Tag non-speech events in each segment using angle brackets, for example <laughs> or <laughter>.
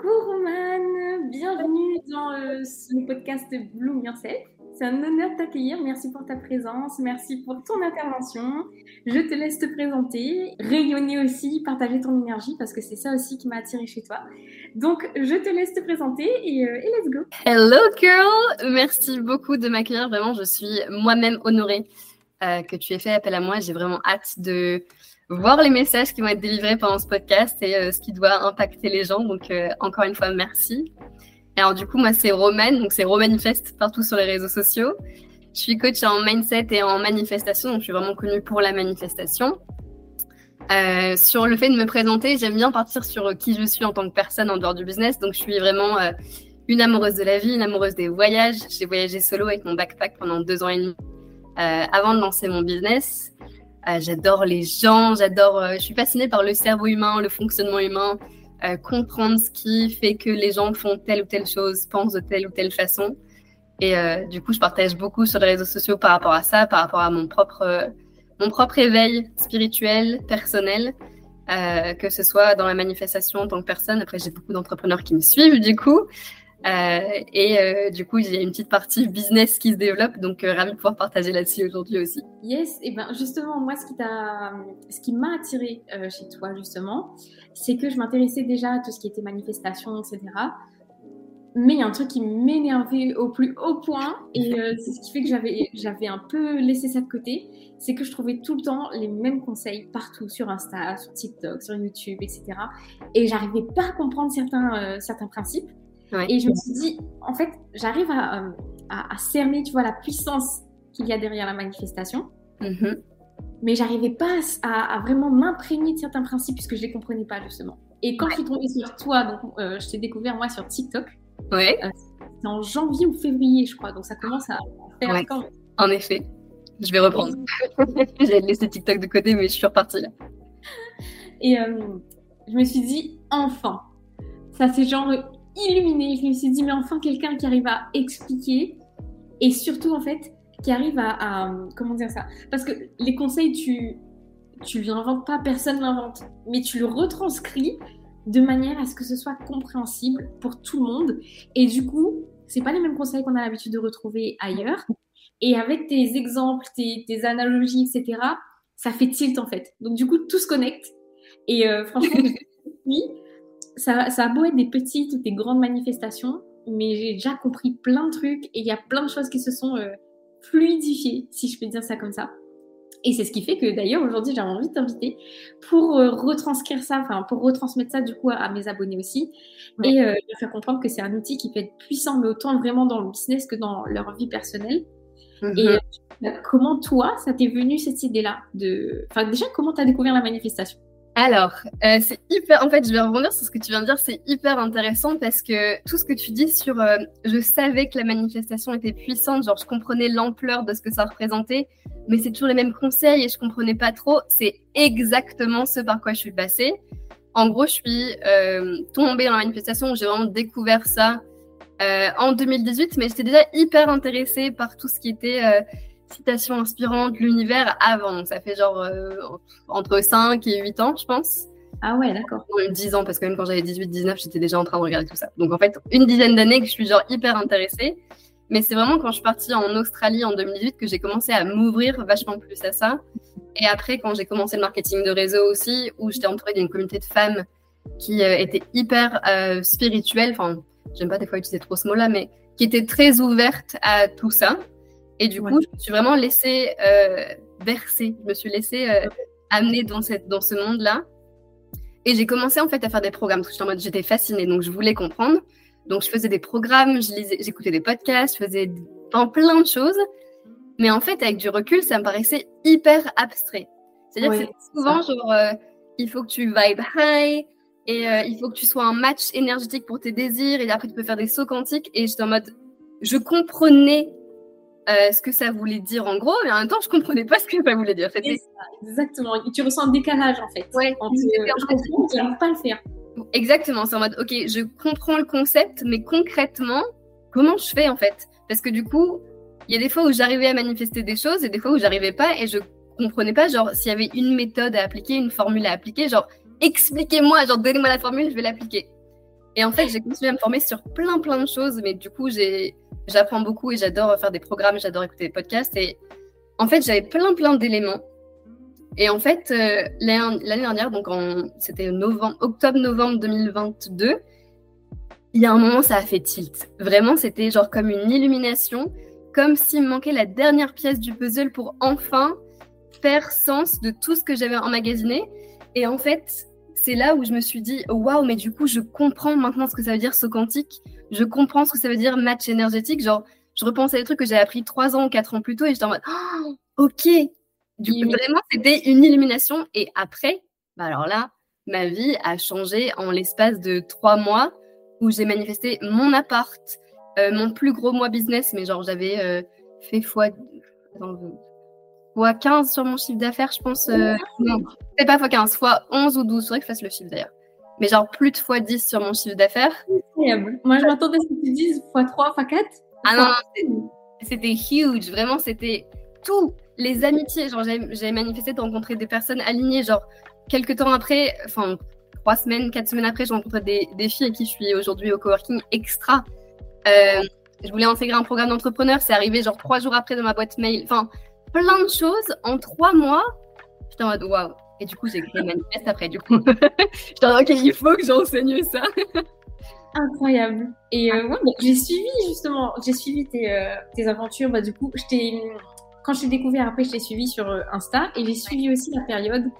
Coucou Romane, bienvenue dans euh, le podcast Bloom Yourself. C'est un honneur de t'accueillir. Merci pour ta présence, merci pour ton intervention. Je te laisse te présenter, rayonner aussi, partager ton énergie parce que c'est ça aussi qui m'a attiré chez toi. Donc, je te laisse te présenter et, euh, et let's go. Hello girl, merci beaucoup de m'accueillir. Vraiment, je suis moi-même honorée euh, que tu aies fait appel à moi. J'ai vraiment hâte de voir les messages qui vont être délivrés pendant ce podcast et euh, ce qui doit impacter les gens. Donc, euh, encore une fois, merci. Alors, du coup, moi, c'est Romane, donc c'est Romanifest partout sur les réseaux sociaux. Je suis coach en mindset et en manifestation, donc je suis vraiment connue pour la manifestation. Euh, sur le fait de me présenter, j'aime bien partir sur qui je suis en tant que personne en dehors du business. Donc, je suis vraiment une amoureuse de la vie, une amoureuse des voyages. J'ai voyagé solo avec mon backpack pendant deux ans et demi avant de lancer mon business. Euh, j'adore les gens, j'adore, euh, je suis fascinée par le cerveau humain, le fonctionnement humain, euh, comprendre ce qui fait que les gens font telle ou telle chose, pensent de telle ou telle façon. Et du coup, je partage beaucoup sur les réseaux sociaux par rapport à ça, par rapport à mon propre, mon propre éveil spirituel, personnel, que ce soit dans la manifestation en tant que personne. Après, j'ai beaucoup d'entrepreneurs qui me suivent, du coup. Euh, et euh, du coup, il y a une petite partie business qui se développe, donc euh, ravi de pouvoir partager là-dessus aujourd'hui aussi. Yes, et ben justement, moi, ce qui m'a attiré chez toi justement, c'est que je m'intéressais déjà à tout ce qui était manifestation, etc. Mais il y a un truc qui m'énervait au plus haut point, et c'est ce qui fait que j'avais, un peu laissé ça de côté, c'est que je trouvais tout le temps les mêmes conseils partout sur Insta, sur TikTok, sur YouTube, etc. Et j'arrivais pas à comprendre certains principes. Et je me suis dit, en fait, j'arrive à, à, cerner, tu vois, la puissance qu'il y a derrière la manifestation. Mm-hmm. Mais j'arrivais pas à, à vraiment m'imprégner de certains principes puisque je les comprenais pas justement. Et quand je suis tombée sur toi, donc euh, je t'ai découvert moi sur TikTok. Ouais. Euh, C'était en janvier ou février, je crois. Donc ça commence à faire ouais. En effet. Je vais reprendre. <laughs> J'ai laissé TikTok de côté, mais je suis repartie là. Et euh, je me suis dit, enfin, ça c'est genre illuminée. Je me suis dit, mais enfin, quelqu'un qui arrive à expliquer et surtout, en fait, qui arrive à, comment dire ça? Parce que les conseils, tu tu l'inventes pas, personne l'invente, mais tu le retranscris de manière à ce que ce soit compréhensible pour tout le monde. Et du coup, c'est pas les mêmes conseils qu'on a l'habitude de retrouver ailleurs. Et avec tes exemples, tes, tes, analogies, etc., ça fait tilt en fait. Donc du coup, tout se connecte. Et euh, franchement, <laughs> oui, ça, ça a beau être des petites ou des grandes manifestations, mais j'ai déjà compris plein de trucs et il y a plein de choses qui se sont euh, fluidifiées, si je peux dire ça comme ça. Et c'est ce qui fait que d'ailleurs aujourd'hui j'ai envie de t'inviter pour euh, retranscrire ça, enfin pour retransmettre ça du coup à, mes abonnés aussi et euh, leur faire comprendre que c'est un outil qui peut être puissant mais autant vraiment dans le business que dans leur vie personnelle. Et mm-hmm. euh, comment toi ça t'est venu cette idée-là de, enfin déjà comment t'as découvert la manifestation? Alors, euh, c'est hyper. En fait, je vais rebondir sur ce que tu viens de dire. C'est hyper intéressant parce que tout ce que tu dis sur, euh, je savais que la manifestation était puissante, genre je comprenais l'ampleur de ce que ça représentait, mais c'est toujours les mêmes conseils et je comprenais pas trop. C'est exactement ce par quoi je suis passée. En gros, je suis euh, tombée dans la manifestation. J'ai vraiment découvert ça en 2018, mais j'étais déjà hyper intéressée par tout ce qui était citations inspirantes, l'univers avant. Donc ça fait genre euh, entre 5 et 8 ans, je pense. Ah ouais, d'accord. 10 ans, parce que même quand j'avais 18-19, j'étais déjà en train de regarder tout ça. Donc en fait, une dizaine d'années que je suis genre hyper intéressée. Mais c'est vraiment quand je suis partie en Australie en 2018 que j'ai commencé à m'ouvrir vachement plus à ça. Et après, quand j'ai commencé le marketing de réseau aussi, où j'étais entourée d'une communauté de femmes qui euh, étaient hyper euh, spirituelles, enfin, j'aime pas des fois utiliser trop ce mot-là, mais qui étaient très ouvertes à tout ça. Et du coup, je me suis vraiment laissée euh, bercer, je me suis laissée euh, amener dans, cette, dans ce monde-là. Et j'ai commencé en fait à faire des programmes, parce que j'étais en mode, j'étais fascinée, donc je voulais comprendre. Donc je faisais des programmes, j'écoutais des podcasts, je faisais plein, plein de choses. Mais en fait, avec du recul, ça me paraissait hyper abstrait. C'est-à-dire que c'est souvent genre, euh, il faut que tu vibes high, et euh, il faut que tu sois un match énergétique pour tes désirs, et après tu peux faire des sauts quantiques. Et j'étais en mode, je comprenais euh, ce que ça voulait dire en gros, mais en même temps, je comprenais pas ce que ça voulait dire. Exactement. Et tu ressens un décalage en fait. Ouais. Entre, je comprends, tu n'arrives pas à le faire. Exactement. C'est en mode, ok, je comprends le concept, mais concrètement, comment je fais en fait? Parce que du coup, il y a des fois où j'arrivais à manifester des choses et des fois où j'arrivais pas et je comprenais pas, genre, s'il y avait une méthode à appliquer, une formule à appliquer, genre, expliquez-moi, genre, donnez-moi la formule, je vais l'appliquer. Et en fait, j'ai continué à me former sur plein, plein de choses. Mais du coup, j'apprends beaucoup et j'adore faire des programmes, j'adore écouter des podcasts. Et en fait, j'avais plein, plein d'éléments. Et en fait, euh, l'année dernière, donc c'était octobre-novembre 2022, il y a un moment, ça a fait tilt. Vraiment, c'était genre comme une illumination, comme s'il me manquait la dernière pièce du puzzle pour enfin faire sens de tout ce que j'avais emmagasiné. Et en fait, c'est là où je me suis dit, waouh, mais du coup, je comprends maintenant ce que ça veut dire saut quantique. Je comprends ce que ça veut dire match énergétique. Genre, je repense à des trucs que j'ai appris trois ans ou quatre ans plus tôt et j'étais en mode, oh, ok. Du coup, vraiment, c'était une illumination. Et après, bah alors là, ma vie a changé en l'espace de trois mois où j'ai manifesté mon appart, euh, mon plus gros mois business, mais genre j'avais euh, fait fois, fois 15 sur mon chiffre d'affaires, je pense. Euh, non, c'est pas fois 15, fois 11 ou 12, faudrait que je fasse le chiffre d'ailleurs. Mais genre plus de fois 10 sur mon chiffre d'affaires. Incroyable. Moi je m'attendais à ce que tu dises fois 3, fois 4. Ah non, c'était huge, vraiment c'était tout. Les amitiés, genre j'avais manifesté de rencontrer des personnes alignées, genre quelques temps après, enfin trois semaines, quatre semaines après, j'ai rencontré des, des, filles avec qui je suis aujourd'hui au coworking extra. Euh, je voulais intégrer un programme d'entrepreneur, c'est arrivé genre trois jours après dans ma boîte mail. Enfin, plein de choses en trois mois. J'étais en mode waouh. Et du coup, j'ai créé manifeste après, du coup. <laughs> J'étais en mode, ok, il faut que j'enseigne ça. <laughs> Incroyable. Et euh, j'ai suivi justement, j'ai suivi tes, euh, tes aventures. Bah, du coup, quand je t'ai découvert, après, je t'ai suivi sur euh, Insta et j'ai suivi aussi la période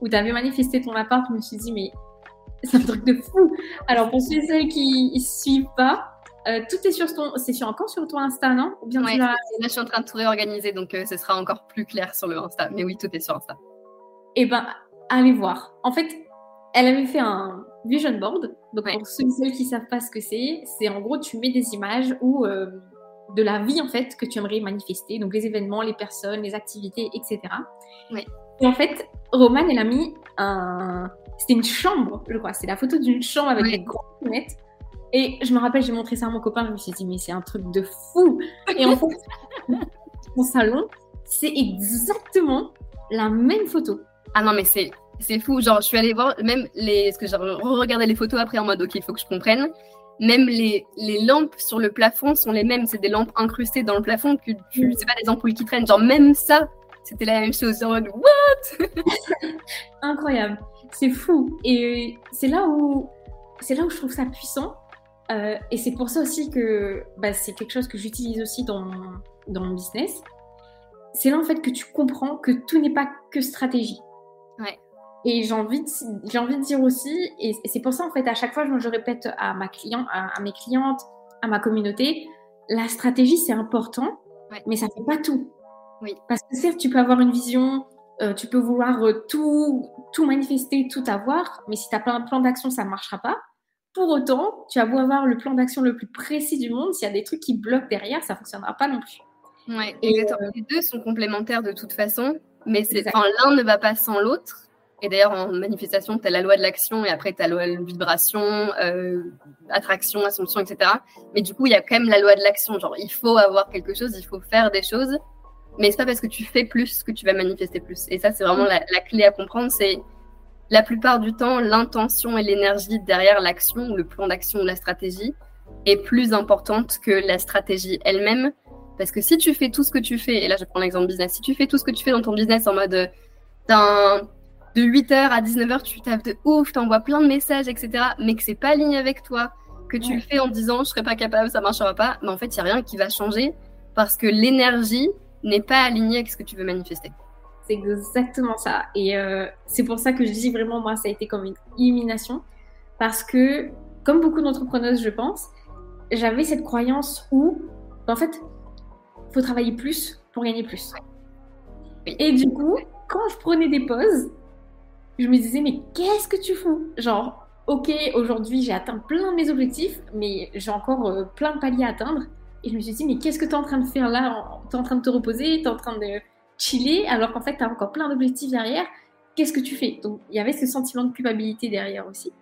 où tu avais manifesté ton appart. Je me suis dit, mais <laughs> c'est un truc de fou. Alors, pour ceux et celles qui ne suivent pas, euh, tout est sur ton, c'est sur encore sur ton Insta, non? Ou bien là, je suis en train de tout réorganiser, donc euh, ce sera encore plus clair sur le Insta. Mais oui, tout est sur Insta. Eh ben, allez voir. En fait, elle avait fait un vision board. Donc, pour ceux et celles qui savent pas ce que c'est, c'est en gros, tu mets des images ou euh, de la vie en fait que tu aimerais manifester, donc les événements, les personnes, les activités, etc. Oui. Et en fait, Roman, elle a mis un, c'était une chambre, je crois. C'est la photo d'une chambre avec des grandes fenêtres. Et je me rappelle, j'ai montré ça à mon copain. Je me suis dit, mais c'est un truc de fou. Et en fait, <laughs> mon salon, c'est exactement la même photo. Ah non, mais c'est c'est fou. Genre, je suis allée voir même les. ce que j'ai regardé les photos après en mode, ok, il faut que je comprenne. Même les, les lampes sur le plafond sont les mêmes. C'est des lampes incrustées dans le plafond que tu. C'est pas des ampoules qui traînent. Genre, même ça, c'était la même chose. En mode, what? <laughs> Incroyable c'est fou. Et c'est là où c'est là où je trouve ça puissant. Euh, et c'est pour ça aussi que bah, c'est quelque chose que j'utilise aussi dans mon, dans mon business. C'est là en fait que tu comprends que tout n'est pas que stratégie. Ouais. Et j'ai envie, de, j'ai envie de dire aussi, et c'est pour ça en fait à chaque fois je, je répète à, ma client, à, mes clientes, à ma communauté, la stratégie c'est important, mais ça fait pas tout. Oui. Parce que certes tu peux avoir une vision, euh, tu peux vouloir euh, tout, tout manifester, tout avoir, mais si tu as plein de plans d'action, ça ne marchera pas. Pour autant, tu as beau avoir le plan d'action le plus précis du monde, s'il y a des trucs qui bloquent derrière, ça ne fonctionnera pas non plus. Ouais, et euh, les deux sont complémentaires de toute façon, mais l'un ne va pas sans l'autre. Et d'ailleurs, en manifestation, tu as la loi de l'action et après, tu as la loi de vibration, attraction, assomption, etc. Mais du coup, il y a quand même la loi de l'action. Genre, il faut avoir quelque chose, il faut faire des choses. Mais c'est pas parce que tu fais plus que tu vas manifester plus. Et ça, c'est vraiment la, clé à comprendre. C'est la plupart du temps, l'intention et l'énergie derrière l'action, le plan d'action ou la stratégie, est plus importante que la stratégie elle-même. Parce que si tu fais tout ce que tu fais, et là je prends l'exemple business, si tu fais tout ce que tu fais dans ton business en mode de 8h à 19h, tu tapes de ouf, tu envoies plein de messages, etc., mais que c'est pas aligné avec toi, que tu le fais en disant je serai pas capable, ça marchera pas, mais en fait, il n'y a rien qui va changer parce que l'énergie n'est pas aligné avec ce que tu veux manifester. C'est exactement ça. Et euh, c'est pour ça que je dis vraiment, moi, ça a été comme une illumination. Parce que, comme beaucoup d'entrepreneuses, je pense, j'avais cette croyance où, en fait, faut travailler plus pour gagner plus. Et du coup, quand je prenais des pauses, je me disais, mais qu'est-ce que tu fous? Genre, ok, aujourd'hui j'ai atteint plein de mes objectifs, mais j'ai encore euh, plein de paliers à atteindre. Et je me suis dit, mais qu'est-ce que tu es en train de faire là? Tu es en train de te reposer, tu es en train de chiller, alors qu'en fait, tu as encore plein d'objectifs derrière. Qu'est-ce que tu fais? Donc, il y avait ce sentiment de culpabilité derrière aussi.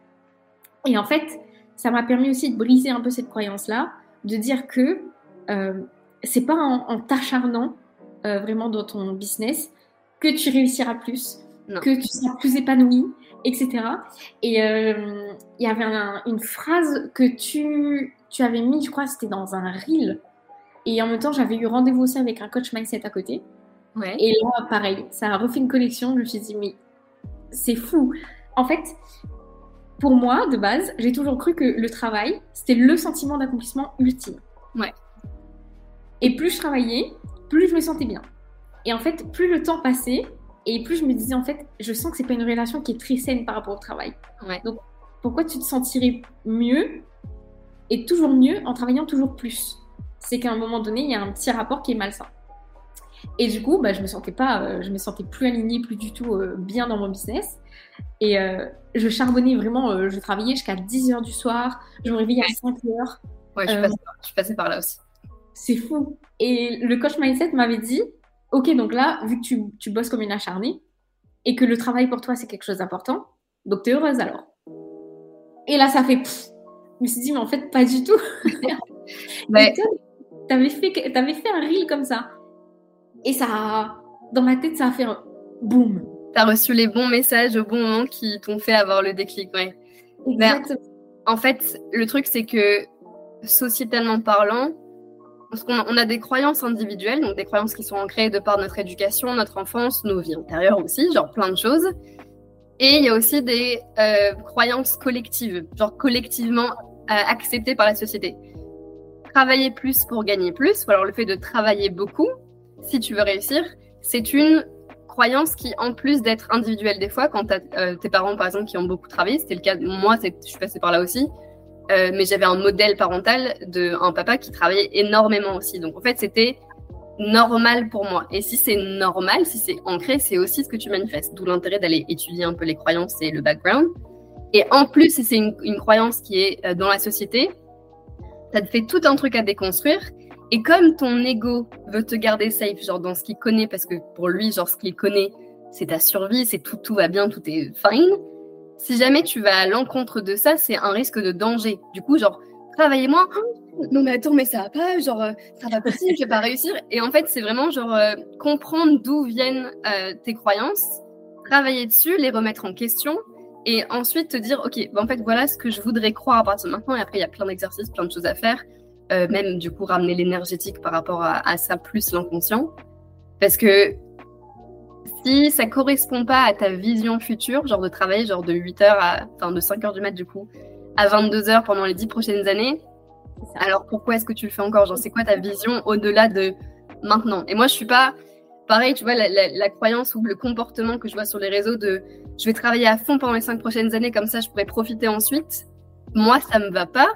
Et en fait, ça m'a permis aussi de briser un peu cette croyance-là, de dire que euh, c'est pas en, t'acharnant euh, vraiment dans ton business que tu réussiras plus, que tu seras plus épanoui, etc. Et euh, il y avait une phrase que tu, tu avais mis, je crois, c'était dans un reel. Et en même temps, j'avais eu rendez-vous aussi avec un coach mindset à côté. Ouais. Et là, pareil, ça a refait une connexion. Je me suis dit, mais c'est fou. En fait, pour moi, de base, j'ai toujours cru que le travail, c'était le sentiment d'accomplissement ultime. Ouais. Et plus je travaillais, plus je me sentais bien. Et en fait, plus le temps passait, et plus je me disais, en fait, je sens que c'est pas une relation qui est très saine par rapport au travail. Ouais. Donc, pourquoi tu te sentirais mieux et toujours mieux en travaillant toujours plus? C'est qu'à un moment donné, il y a un petit rapport qui est malsain. Et du coup, bah, je me sentais pas, euh, je me sentais plus alignée, plus du tout euh, bien dans mon business. Et euh, je charbonnais vraiment, je travaillais jusqu'à 10 heures du soir, je me réveillais à 5 heures. Ouais, je par- je passée par là aussi. C'est fou. Et le coach mindset m'avait dit, ok, donc là, vu que tu, tu bosses comme une acharnée et que le travail pour toi c'est quelque chose d'important, donc t'es heureuse alors. Et là, ça fait, pff. je me suis dit, mais en fait, pas du tout. <laughs> Ouais. T'avais fait, t'avais fait un reel comme ça. Et ça, a- dans ma tête, ça a fait un boum. T'as reçu les bons messages au bon moment qui t'ont fait avoir le déclic, ouais. Exactement. En fait, le truc, c'est que sociétalement parlant, parce qu'on a, on a des croyances individuelles, donc des croyances qui sont ancrées de par notre éducation, notre enfance, nos vies antérieures aussi, genre plein de choses. Et il y a aussi des euh, croyances collectives, genre collectivement euh, acceptées par la société. Travailler plus pour gagner plus, ou alors le fait de travailler beaucoup, si tu veux réussir, c'est une croyance qui, en plus d'être individuelle des fois, quand tu as tes parents, par exemple, qui ont beaucoup travaillé, c'était le cas moi, je suis passée par là aussi, euh, mais j'avais un modèle parental d'un papa qui travaillait énormément aussi. Donc, en fait, c'était normal pour moi. Et si c'est normal, si c'est ancré, c'est aussi ce que tu manifestes. D'où l'intérêt d'aller étudier un peu les croyances et le background. Et en plus, si c'est une, une croyance qui est euh, dans la société, ça te fait tout un truc à déconstruire. Et comme ton ego veut te garder safe, genre dans ce qu'il connaît, parce que pour lui, genre ce qu'il connaît, c'est ta survie, c'est tout, tout va bien, tout est fine. Si jamais tu vas à l'encontre de ça, c'est un risque de danger. Du coup, genre, travailler moins. Non mais attends, mais ça va pas, genre, euh, ça va pas <laughs> possible, je vais pas réussir. Et en fait, c'est vraiment genre euh, comprendre d'où viennent euh, tes croyances, travailler dessus, les remettre en question, et ensuite te dire, ok, bah, en fait, voilà ce que je voudrais croire à partir de maintenant. Et après, il y a plein d'exercices, plein de choses à faire. Euh, même du coup ramener l'énergétique par rapport à, à ça plus l'inconscient. Parce que si ça correspond pas à ta vision future genre de travailler genre de 8h à enfin de 5h du mat du coup à 22h pendant les 10 prochaines années alors pourquoi est-ce que tu le fais encore? Genre c'est quoi ta vision au-delà de maintenant? Et moi je suis pas pareil tu vois la, la- la croyance ou le comportement que je vois sur les réseaux de je vais travailler à fond pendant les 5 prochaines années comme ça je pourrais profiter ensuite moi ça me va pas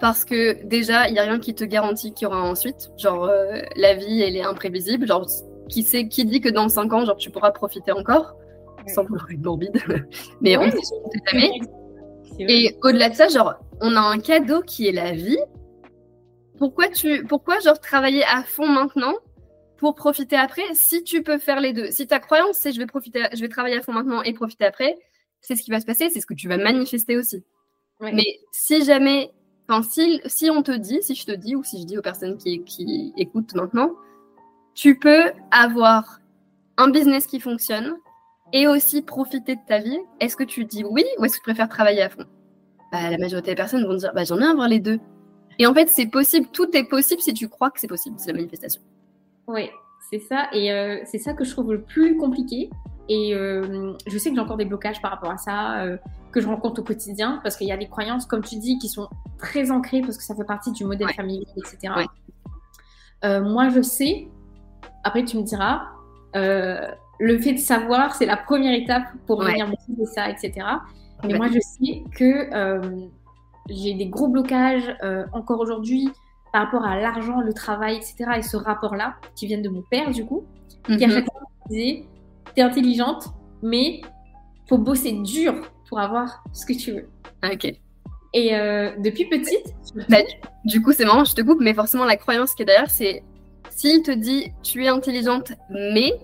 parce que déjà, il n'y a rien qui te garantit qu'il y aura ensuite. Genre, euh, la vie, elle est imprévisible. Genre, qui sait, qui dit que dans 5 ans, genre, tu pourras profiter encore? Sans vouloir être morbide. <laughs> Mais Ouais, on mais sait jamais. Et au-delà de ça, genre, on a un cadeau qui est la vie. Pourquoi tu, pourquoi genre travailler à fond maintenant pour profiter après? Si tu peux faire les deux Si ta croyance c'est je vais profiter, je vais travailler à fond maintenant et profiter après, c'est ce qui va se passer, c'est ce que tu vas manifester aussi. Ouais. Mais si jamais, enfin si, on te dit, si je te dis ou si je dis aux personnes qui, écoutent maintenant, tu peux avoir un business qui fonctionne et aussi profiter de ta vie. Est-ce que tu dis oui ou est-ce que tu préfères travailler à fond? Bah, La majorité des personnes vont dire bah, j'en ai voir les deux. Et en fait, c'est possible, tout est possible si tu crois que c'est possible, c'est la manifestation. Oui, c'est ça. Et euh, c'est ça que je trouve le plus compliqué. Et euh, je sais que j'ai encore des blocages par rapport à ça, euh, que je rencontre au quotidien, parce qu'il y a des croyances, comme tu dis, qui sont très ancrées, parce que ça fait partie du modèle Ouais. familial, etc. Ouais. Euh, moi, je sais, après tu me diras, euh, le fait de savoir, c'est la première étape pour Ouais. venir maîtriser ça, etc. Mais Ouais. moi, je sais que euh, j'ai des gros blocages encore aujourd'hui par rapport à l'argent, le travail, etc. Et ce rapport-là, qui viennent de mon père, du coup, qui à Mhm. chaque fois me disait T'es intelligente, mais faut bosser dur pour avoir ce que tu veux. Ok. Et euh, depuis petite, Bah, Du coup, c'est marrant, je te coupe, mais forcément, la croyance qui est derrière, c'est s'il te dit tu es intelligente, mais.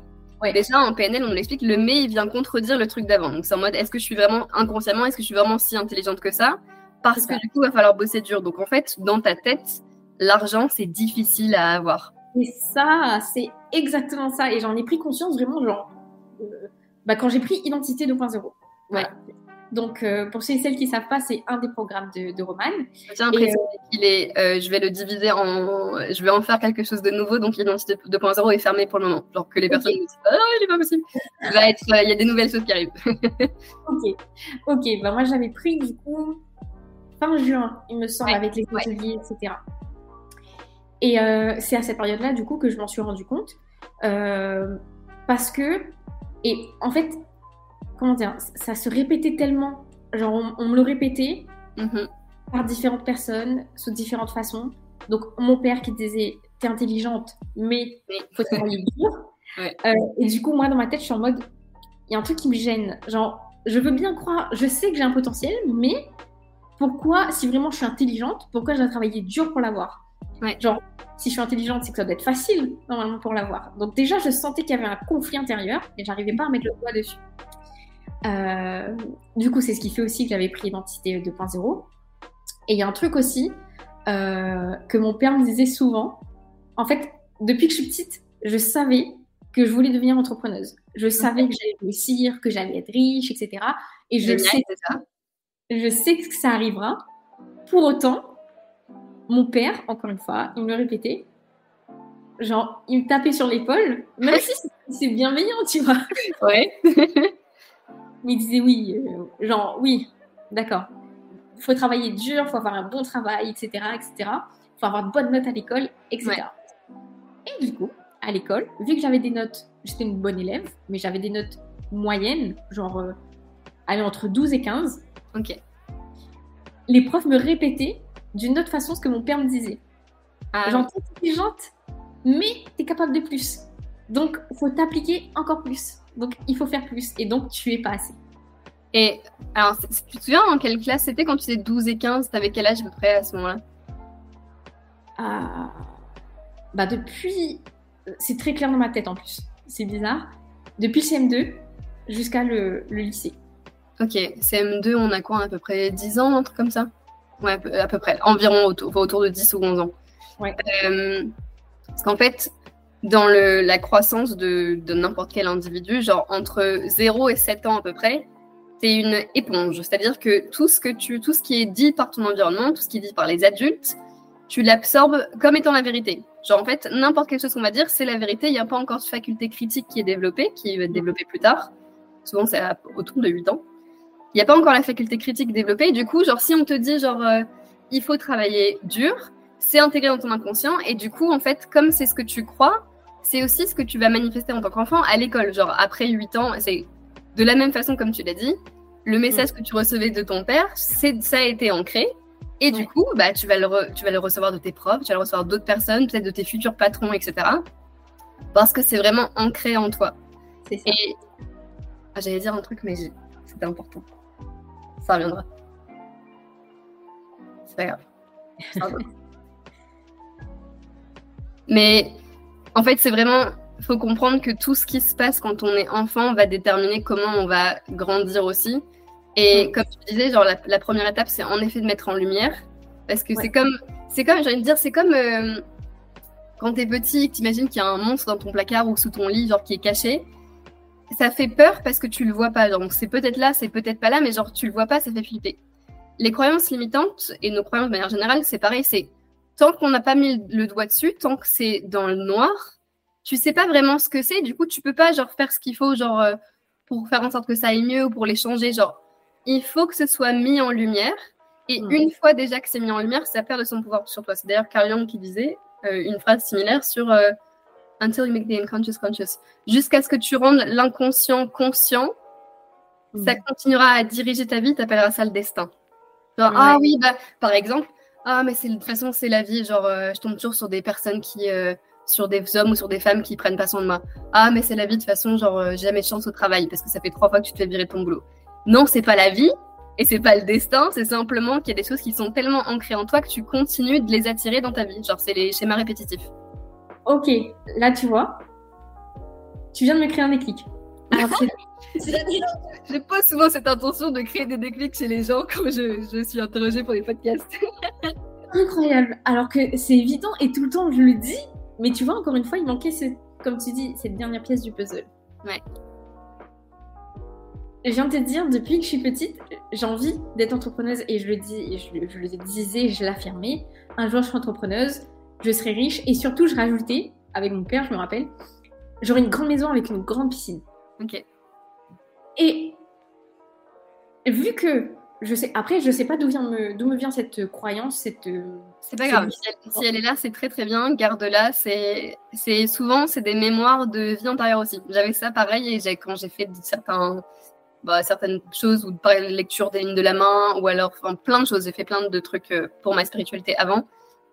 Ouais. Déjà, en PNL, on l'explique, le mais, il vient contredire le truc d'avant. Donc, c'est en mode est-ce que je suis vraiment inconsciemment, est-ce que je suis vraiment si intelligente que ça? Parce que du coup, il va falloir bosser dur. Donc, en fait, dans ta tête, l'argent, c'est difficile à avoir. Et ça, c'est exactement ça. Et j'en ai pris conscience vraiment, genre, euh, bah, quand j'ai pris Identité 2.0. Voilà. Donc, euh, pour ceux et celles qui ne savent pas, c'est un des programmes de, de Roman. Qu'il est, euh, je vais le diviser en, je vais en faire quelque chose de nouveau, donc l'identité 2.0 est fermée pour le moment. Genre que les personnes disent, ah, il est pas possible. Il va être, euh, y a des nouvelles choses qui arrivent. <laughs> Ok, ok. Bah moi j'avais pris du coup fin juin, il me semble, Ouais, avec les ouais. ateliers, etc. Et euh, c'est à cette période-là du coup que je m'en suis rendu compte euh, parce que et en fait comment dire, ça se répétait tellement. Genre on, on me le répétait Mhm. par différentes personnes sous différentes façons. Donc mon père qui disait t'es intelligente mais faut travailler dur. <laughs> Ouais. Euh, et du coup moi dans ma tête je suis en mode il y a un truc qui me gêne. Genre je veux bien croire, je sais que j'ai un potentiel mais pourquoi si vraiment je suis intelligente, pourquoi je dois travailler dur pour l'avoir? Ouais. Genre si je suis intelligente c'est que ça doit être facile normalement pour l'avoir. Donc déjà je sentais qu'il y avait un conflit intérieur et j'arrivais pas à mettre le doigt dessus. Euh, du coup, c'est ce qui fait aussi que j'avais pris Identité 2.0. Et il y a un truc aussi euh, que mon père me disait souvent. En fait, depuis que je suis petite, je savais que je voulais devenir entrepreneuse. Je savais que j'allais réussir, que j'allais être riche, etc. Et je sais, ça. je sais que ça arrivera. Pour autant, mon père, encore une fois, il me le répétait. Genre, il me tapait sur l'épaule, même si c'est bienveillant, tu vois. Ouais. <laughs> Mais il disait oui, euh, genre oui, d'accord. Il faut travailler dur, il faut avoir un bon travail, etc., etc. Il faut avoir de bonnes notes à l'école, etc. Et du coup, à l'école, vu que j'avais des notes, j'étais une bonne élève, mais j'avais des notes moyennes, genre euh, aller entre 12 et 15, Ok. les profs me répétaient d'une autre façon ce que mon père me disait. Ah, Genre, t'es intelligente, mais t'es capable de plus. Donc, faut t'appliquer encore plus. Donc, il faut faire plus. Et donc, tu es pas assez. Et alors, tu te souviens en quelle classe c'était quand tu étais 12 et 15 T'avais quel âge à peu près à ce moment-là? Ah, bah depuis, c'est très clair dans ma tête en plus. C'est bizarre. Depuis le CM2 jusqu'à le, le lycée. Ok, CM2, on a quoi À peu près 10 ans, un truc comme ça? Ouais, à peu- à peu près. Environ autour, autour de 10 ou 11 ans. Ouais. Euh, parce qu'en fait, dans la croissance de, de n'importe quel individu, genre entre 0 et 7 ans à peu près, t'es une éponge. C'est-à-dire que tout ce, que tu, tout ce qui est dit par ton environnement, tout ce qui est dit par les adultes, tu l'absorbes comme étant la vérité. Genre, en fait, n'importe quelle chose qu'on va dire, c'est la vérité. Il n'y a pas encore de faculté critique qui est développée, qui va être développée plus tard. Souvent, c'est autour de 8 ans. Il n'y a pas encore la faculté critique développée. Du coup, genre, si on te dit, genre, euh, il faut travailler dur, c'est intégré dans ton inconscient. Et du coup, en fait, comme c'est ce que tu crois, c'est aussi ce que tu vas manifester en tant qu'enfant à l'école. Genre, après 8 ans, c'est de la même façon comme tu l'as dit. Le message que tu recevais de ton père, c'est, ça a été ancré. Et du Ouais. coup, bah, tu, vas le re- tu vas le recevoir de tes profs, tu vas le recevoir d'autres personnes, peut-être de tes futurs patrons, etc. Parce que c'est vraiment ancré en toi. C'est ça. Et ah, j'allais dire un truc, mais c'était important. Ça reviendra. C'est pas grave. <laughs> Mais en fait, c'est vraiment. Faut comprendre que tout ce qui se passe quand on est enfant va déterminer comment on va grandir aussi. Et Mm. comme tu disais, genre la, la première étape, c'est en effet de mettre en lumière. Parce que Ouais. c'est comme. C'est comme, j'ai envie de dire, c'est comme. euh, quand t'es petit, t'imagines qu'il y a un monstre dans ton placard ou sous ton lit, genre qui est caché, ça fait peur parce que tu le vois pas. Donc c'est peut-être là, c'est peut-être pas là, mais genre tu le vois pas, ça fait flipper. Les croyances limitantes et nos croyances de manière générale, c'est pareil. C'est tant qu'on n'a pas mis le doigt dessus, tant que c'est dans le noir, tu sais pas vraiment ce que c'est. Du coup, tu peux pas genre faire ce qu'il faut, genre euh, pour faire en sorte que ça aille mieux ou pour les changer. Genre, il faut que ce soit mis en lumière. Et Mm. une fois déjà que c'est mis en lumière, ça perd de son pouvoir sur toi. C'est d'ailleurs Carl Jung qui disait euh, une phrase similaire sur euh, Until you make the unconscious conscious. Jusqu'à ce que tu rendes l'inconscient conscient, ça continuera à diriger ta vie, t'appelleras ça le destin. Genre, ah oui, bah, par exemple, ah, mais c'est, de toute façon, c'est la vie. Genre, euh, je tombe toujours sur des personnes qui, euh, sur des hommes ou sur des femmes qui prennent pas soin de moi. Ah, mais c'est la vie, de toute façon, genre, euh, j'ai jamais de chance au travail parce que ça fait trois fois que tu te fais virer de ton boulot. Non, c'est pas la vie et c'est pas le destin, c'est simplement qu'il y a des choses qui sont tellement ancrées en toi que tu continues de les attirer dans ta vie. Genre, c'est les schémas répétitifs. Ok, là tu vois, tu viens de me créer un déclic. J'ai pas souvent cette intention de créer des déclics chez les gens quand je, je suis interrogée pour les podcasts. <laughs> incroyable. Alors que c'est évident et tout le temps je le dis, mais tu vois, encore une fois, il manquait, ce, comme tu dis, cette dernière pièce du puzzle. Ouais. je viens de te dire, depuis que je suis petite, j'ai envie d'être entrepreneuse et je le dis, je, je le disais, je l'affirmais. Un jour, je serai entrepreneuse, je serai riche et surtout, je rajoutais, avec mon père, je me rappelle, j'aurai une grande maison avec une grande piscine. Ok. Et vu que je sais, après, je sais pas d'où vient me, d'où me vient cette croyance, cette. C'est pas grave. Si elle, est là, c'est très très bien. Garde-la. C'est, c'est souvent, c'est des mémoires de vie antérieure aussi. J'avais ça pareil et j'ai, quand j'ai fait certains, bah, certaines choses ou par lecture des lignes de la main ou alors enfin, plein de choses. J'ai fait plein de trucs euh, pour ma spiritualité avant.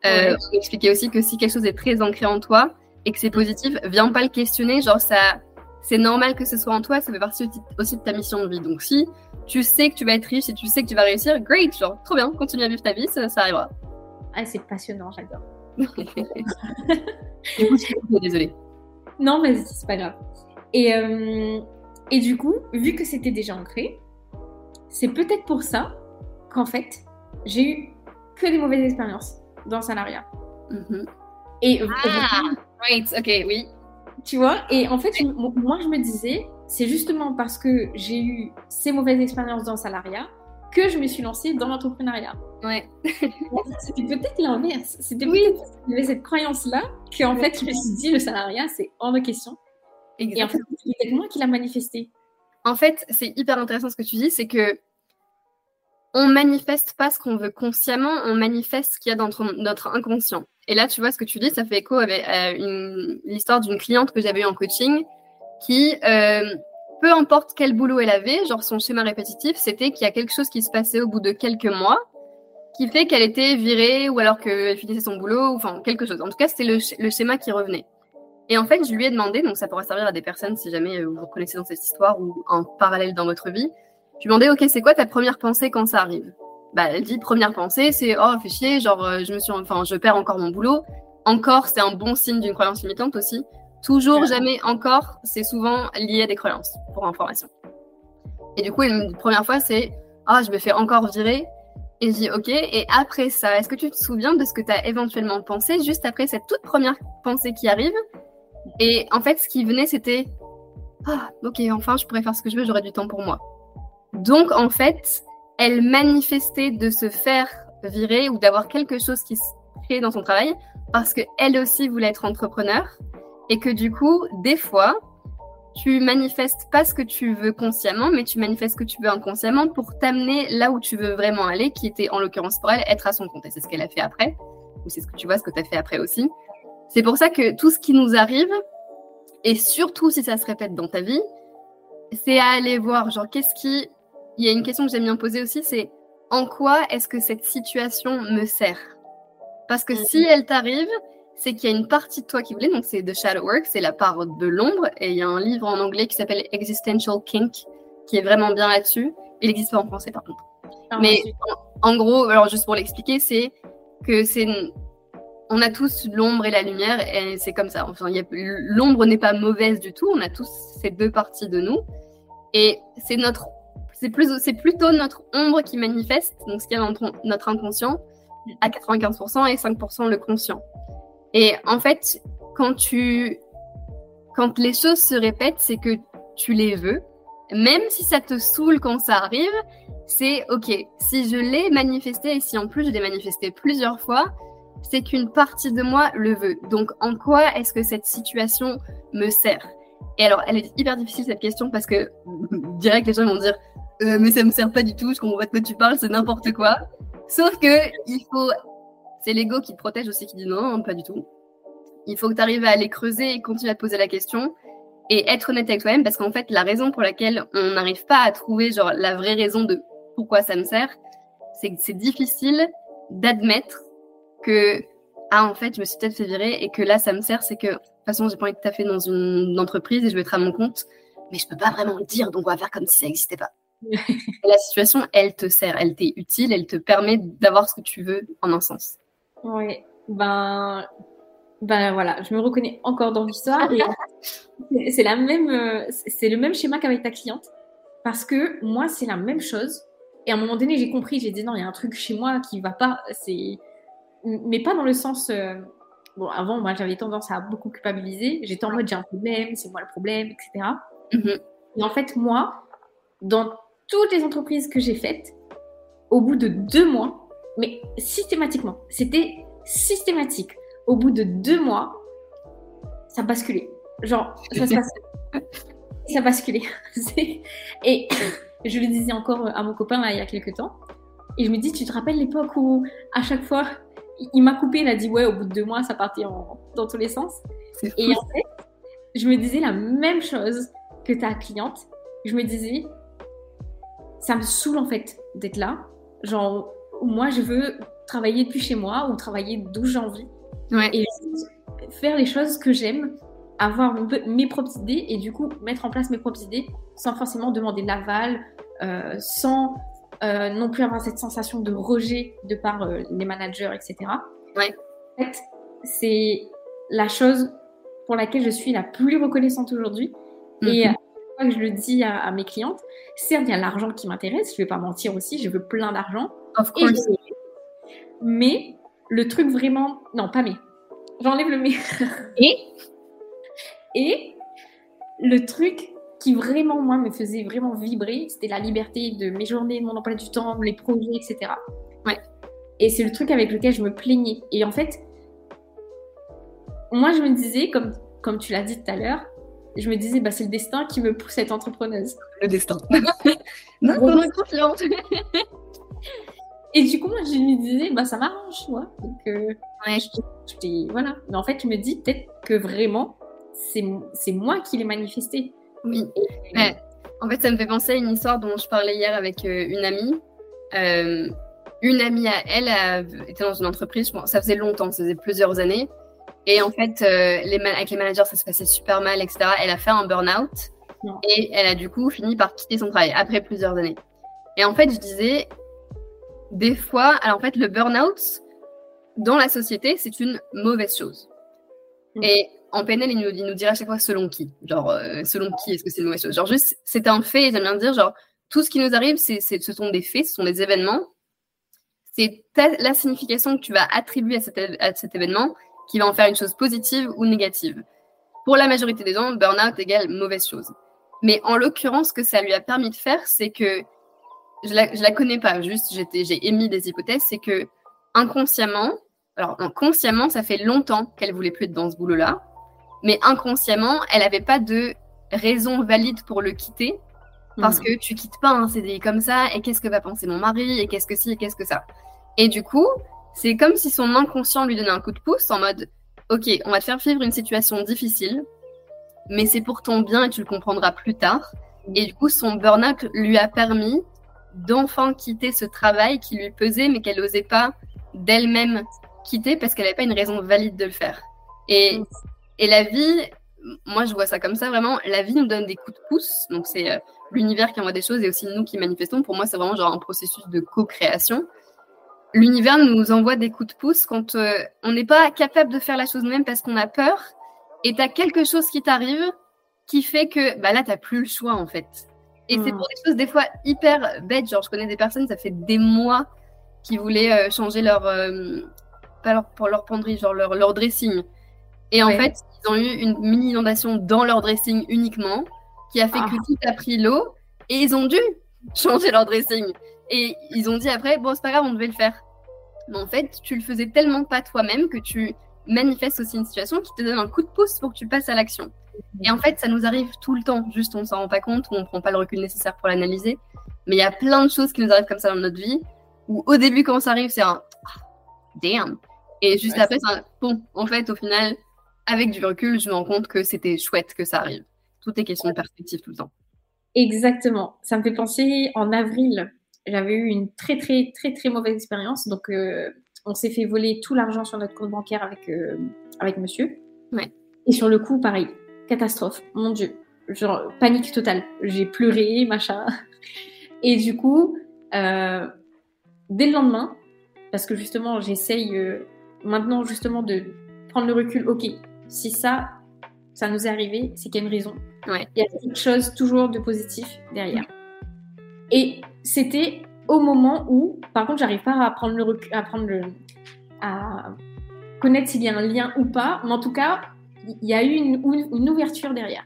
Euh, On expliquait aussi que si quelque chose est très ancré en toi et que c'est positif, viens pas le questionner. Genre ça, c'est normal que ce soit en toi. Ça fait partie aussi de ta mission de vie. Donc si tu sais que tu vas être riche et tu sais que tu vas réussir, great, genre trop bien, continue à vivre ta vie, ça, arrivera. Ah, c'est passionnant, j'adore. <laughs> du coup, je désolée. Non, mais c'est pas grave. Et, euh, et du coup, vu que c'était déjà ancré, c'est peut-être pour ça qu'en fait, j'ai eu que des mauvaises expériences dans le salariat. Mm-hmm. Et ah, right, ok, oui. Tu vois, et en fait, moi, je me disais, c'est justement parce que j'ai eu ces mauvaises expériences dans le salariat que je me suis lancée dans l'entrepreneuriat. Ouais. <laughs> C'était peut-être l'inverse. C'était oui. peut-être cette croyance-là qu'en fait, je me suis dit, le salariat, c'est hors de question. Exactement. Et en fait, c'est peut-être moi qui l'a manifesté. En fait, c'est hyper intéressant ce que tu dis, c'est que on manifeste pas ce qu'on veut consciemment, on manifeste ce qu'il y a dans notre inconscient. Et là, tu vois, ce que tu dis, ça fait écho avec euh, l'histoire d'une cliente que j'avais eu en coaching qui, euh, peu importe quel boulot elle avait, genre son schéma répétitif, c'était qu'il y a quelque chose qui se passait au bout de quelques mois qui fait qu'elle était virée ou alors qu'elle finissait son boulot, ou enfin quelque chose. En tout cas, c'était le, le, schéma qui revenait. Et en fait, je lui ai demandé, donc ça pourrait servir à des personnes si jamais euh, vous vous reconnaissez dans cette histoire ou en parallèle dans votre vie. Je lui ai demandé, ok, c'est quoi ta première pensée quand ça arrive? Bah, elle dit première pensée, c'est oh fais chier, genre euh, je me suis, enfin je perds encore mon boulot. Encore, c'est un bon signe d'une croyance limitante aussi. Toujours, jamais, encore, c'est souvent lié à des croyances, pour information. Et du coup, une première fois, c'est Ah, je me fais encore virer. Et je dis Ok. Et après ça, est-ce que tu te souviens de ce que tu as éventuellement pensé juste après cette toute première pensée qui arrive? Et en fait, ce qui venait, c'était Ah, ok, enfin, je pourrais faire ce que je veux, j'aurai du temps pour moi. Donc, en fait, elle manifestait de se faire virer ou d'avoir quelque chose qui se crée dans son travail parce qu'elle aussi voulait être entrepreneur et que du coup, des fois, tu manifestes pas ce que tu veux consciemment, mais tu manifestes ce que tu veux inconsciemment pour t'amener là où tu veux vraiment aller, qui était en l'occurrence pour elle être à son compte. Et c'est ce qu'elle a fait après, ou c'est ce que tu vois, ce que tu as fait après aussi. C'est pour ça que tout ce qui nous arrive, et surtout si ça se répète dans ta vie, c'est à aller voir, genre, qu'est-ce qui. Il y a une question que j'aime bien poser aussi, c'est en quoi est-ce que cette situation me sert? Parce que si elle t'arrive, c'est qu'il y a une partie de toi qui voulait, donc c'est The Shadow Work, c'est la part de l'ombre, et il y a un livre en anglais qui s'appelle Existential Kink, qui est vraiment bien là-dessus. Il n'existe pas en français par contre. Ah, Mais en, gros, alors juste pour l'expliquer, c'est que c'est on a tous l'ombre et la lumière, et c'est comme ça. Enfin, l'ombre n'est pas mauvaise du tout. On a tous ces deux parties de nous, et c'est notre, c'est plutôt notre ombre qui manifeste, donc ce qui est dans notre inconscient, à 95% et 5% le conscient. Et en fait, quand les choses se répètent, c'est que tu les veux. Même si ça te saoule quand ça arrive, c'est ok. Si je l'ai manifesté et si en plus je l'ai manifesté plusieurs fois, c'est qu'une partie de moi le veut. Donc en quoi est-ce que cette situation me sert? Et alors, elle est hyper difficile cette question parce que <laughs> direct les gens vont dire euh, mais ça me sert pas du tout, je comprends pas de quoi tu parles, c'est n'importe quoi. Sauf que il faut c'est l'ego qui te protège aussi, qui dit non, pas du tout. Il faut que tu arrives à aller creuser et continuer à te poser la question et être honnête avec toi-même parce qu'en fait, la raison pour laquelle on n'arrive pas à trouver genre la vraie raison de pourquoi ça me sert, c'est que c'est difficile d'admettre que ah en fait je me suis peut-être fait virer et que là ça me sert c'est que de toute façon j'ai pas envie de taffer dans une entreprise et je vais être à mon compte mais je peux pas vraiment le dire donc on va faire comme si ça n'existait pas la situation elle te sert elle t'est utile elle te permet d'avoir ce que tu veux en un sens oui, ben, ben voilà, je me reconnais encore dans l'histoire. <laughs> c'est la même, euh, c'est le même schéma qu'avec ta cliente, parce que moi c'est la même chose. Et à un moment donné, j'ai compris, j'ai dit non, il y a un truc chez moi qui va pas. C'est, mais pas dans le sens. Euh, bon, avant, moi, j'avais tendance à beaucoup culpabiliser. J'étais en mode j'ai un problème, c'est moi le problème, etc. Mm-hmm. Et en fait, moi, dans toutes les entreprises que j'ai faites, au bout de deux mois, mais systématiquement, c'était systématique. Au bout de deux mois, ça basculait. Genre, ça se passe. <laughs> ça basculait. <laughs> et <coughs> je le disais encore à mon copain là, il y a quelques temps. Et je me dis, tu te rappelles l'époque où à chaque fois, il m'a coupé, il a dit ouais, au bout de deux mois, ça partait dans tous les sens. Et en fait, je me disais la même chose que ta cliente. Je me disais, ça me saoule en fait d'être là. Genre, moi, je veux travailler depuis chez moi ou travailler d'où j'ai envie. Et faire les choses que j'aime, avoir mes propres idées et du coup mettre en place mes propres idées sans forcément demander l'aval, euh, sans euh, non plus avoir cette sensation de rejet de par euh, les managers, etc. Ouais. En fait, c'est la chose pour laquelle je suis la plus reconnaissante aujourd'hui. Et mhm. que je le dis à, mes clientes, certes, il y a l'argent qui m'intéresse, je vais pas mentir aussi, je veux plein d'argent. Mais le truc vraiment. Non, pas mais. J'enlève le mais. <laughs> Et? Et le truc qui vraiment, moi, me faisait vraiment vibrer, c'était la liberté de mes journées, de mon emploi du temps, les projets, etc. Ouais. Et c'est le truc avec lequel je me plaignais. Et en fait, moi, je me disais, comme, comme tu l'as dit tout à l'heure, je me disais, bah, c'est le destin qui me pousse à être entrepreneuse. Le destin. <laughs> non, bon, confiante. <laughs> Et du coup, moi, je me disais, bah, ça m'arrange, moi. Donc, euh, ouais. je, voilà. Mais en fait, je me dis peut-être que vraiment, c'est moi qui l'ai manifesté. Oui. en fait, ça me fait penser à une histoire dont je parlais hier avec euh, une amie. Euh, une amie à elle était dans une entreprise, ça faisait longtemps, ça faisait plusieurs années. Et en fait, les avec les managers, ça se passait super mal, etc. Elle a fait un burn-out et elle a du coup fini par quitter son travail après plusieurs années. Et en fait, je disais, des fois, alors en fait, le burn-out dans la société, c'est une mauvaise chose. Mm. Et en PNL, il nous, il nous dirait à chaque fois selon qui? Genre, euh, selon qui est-ce que c'est une mauvaise chose? Genre, juste, c'est un fait, j'aime bien dire, genre, tout ce qui nous arrive, c'est, ce sont des faits, ce sont des événements. C'est la signification que tu vas attribuer à cet, à cet événement qui va en faire une chose positive ou négative. Pour la majorité des gens, burn-out égale mauvaise chose. Mais en l'occurrence, ce que ça lui a permis de faire, c'est que je la, je la connais pas, juste j'ai émis des hypothèses, c'est que inconsciemment, alors inconsciemment, ça fait longtemps qu'elle voulait plus être dans ce boulot-là, mais inconsciemment, elle n'avait pas de raison valide pour le quitter, parce mhm. que tu quittes pas un CDI comme ça, et qu'est-ce que va penser mon mari, et qu'est-ce que si, et qu'est-ce que ça. Et du coup, c'est comme si son inconscient lui donnait un coup de pouce en mode, ok, on va te faire vivre une situation difficile, mais c'est pour ton bien et tu le comprendras plus tard. Et du coup, son burn-out lui a permis d'enfin quitter ce travail qui lui pesait, mais qu'elle n'osait pas d'elle-même quitter parce qu'elle n'avait pas une raison valide de le faire. Et, et la vie, moi je vois ça comme ça vraiment, la vie nous donne des coups de pouce, donc c'est euh, l'univers qui envoie des choses et aussi nous qui manifestons. Pour moi, c'est vraiment genre un processus de co-création. L'univers nous envoie des coups de pouce quand euh, on n'est pas capable de faire la chose nous-mêmes parce qu'on a peur et tu as quelque chose qui t'arrive qui fait que bah là, tu n'as plus le choix en fait. Et c'est hmm. pour des choses des fois hyper bêtes. Genre, je connais des personnes, ça fait des mois qui voulaient euh, changer leur, euh, pas leur, pour leur penderie, genre leur, leur dressing. Et en fait, ils ont eu une mini inondation dans leur dressing uniquement, qui a fait que ah. tout a pris l'eau, et ils ont dû <laughs> changer leur dressing. Et ils ont dit après, bon, c'est pas grave, on devait le faire. Mais en fait, tu le faisais tellement pas toi-même que tu manifestes aussi une situation qui te donne un coup de pouce pour que tu passes à l'action. Et en fait, ça nous arrive tout le temps, juste on s'en rend pas compte, ou on prend pas le recul nécessaire pour l'analyser. Mais il y a plein de choses qui nous arrivent comme ça dans notre vie, où au début, quand ça arrive, c'est un ah, damn. Et juste après, c'est un bon. En fait, au final, avec du recul, je me rends compte que c'était chouette que ça arrive. Tout est question de perspective tout le temps. Exactement. Ça me fait penser en avril, j'avais eu une très très très très mauvaise expérience. Donc, euh, on s'est fait voler tout l'argent sur notre compte bancaire avec euh, avec monsieur. Ouais. Et sur le coup, pareil, catastrophe, mon Dieu. Genre, panique totale. J'ai pleuré, machin. <laughs> Et du coup, euh, dès le lendemain, parce que justement, j'essaye maintenant justement de prendre le recul. Ok, si ça, ça nous est arrivé, c'est qu'il y a une raison. Ouais. Il y a quelque chose toujours de positif derrière. Et c'était au moment où, par contre, j'arrive pas à prendre le recul, à prendre le, à connaître s'il y a un lien ou pas, mais en tout cas, il y a eu une, une ouverture derrière.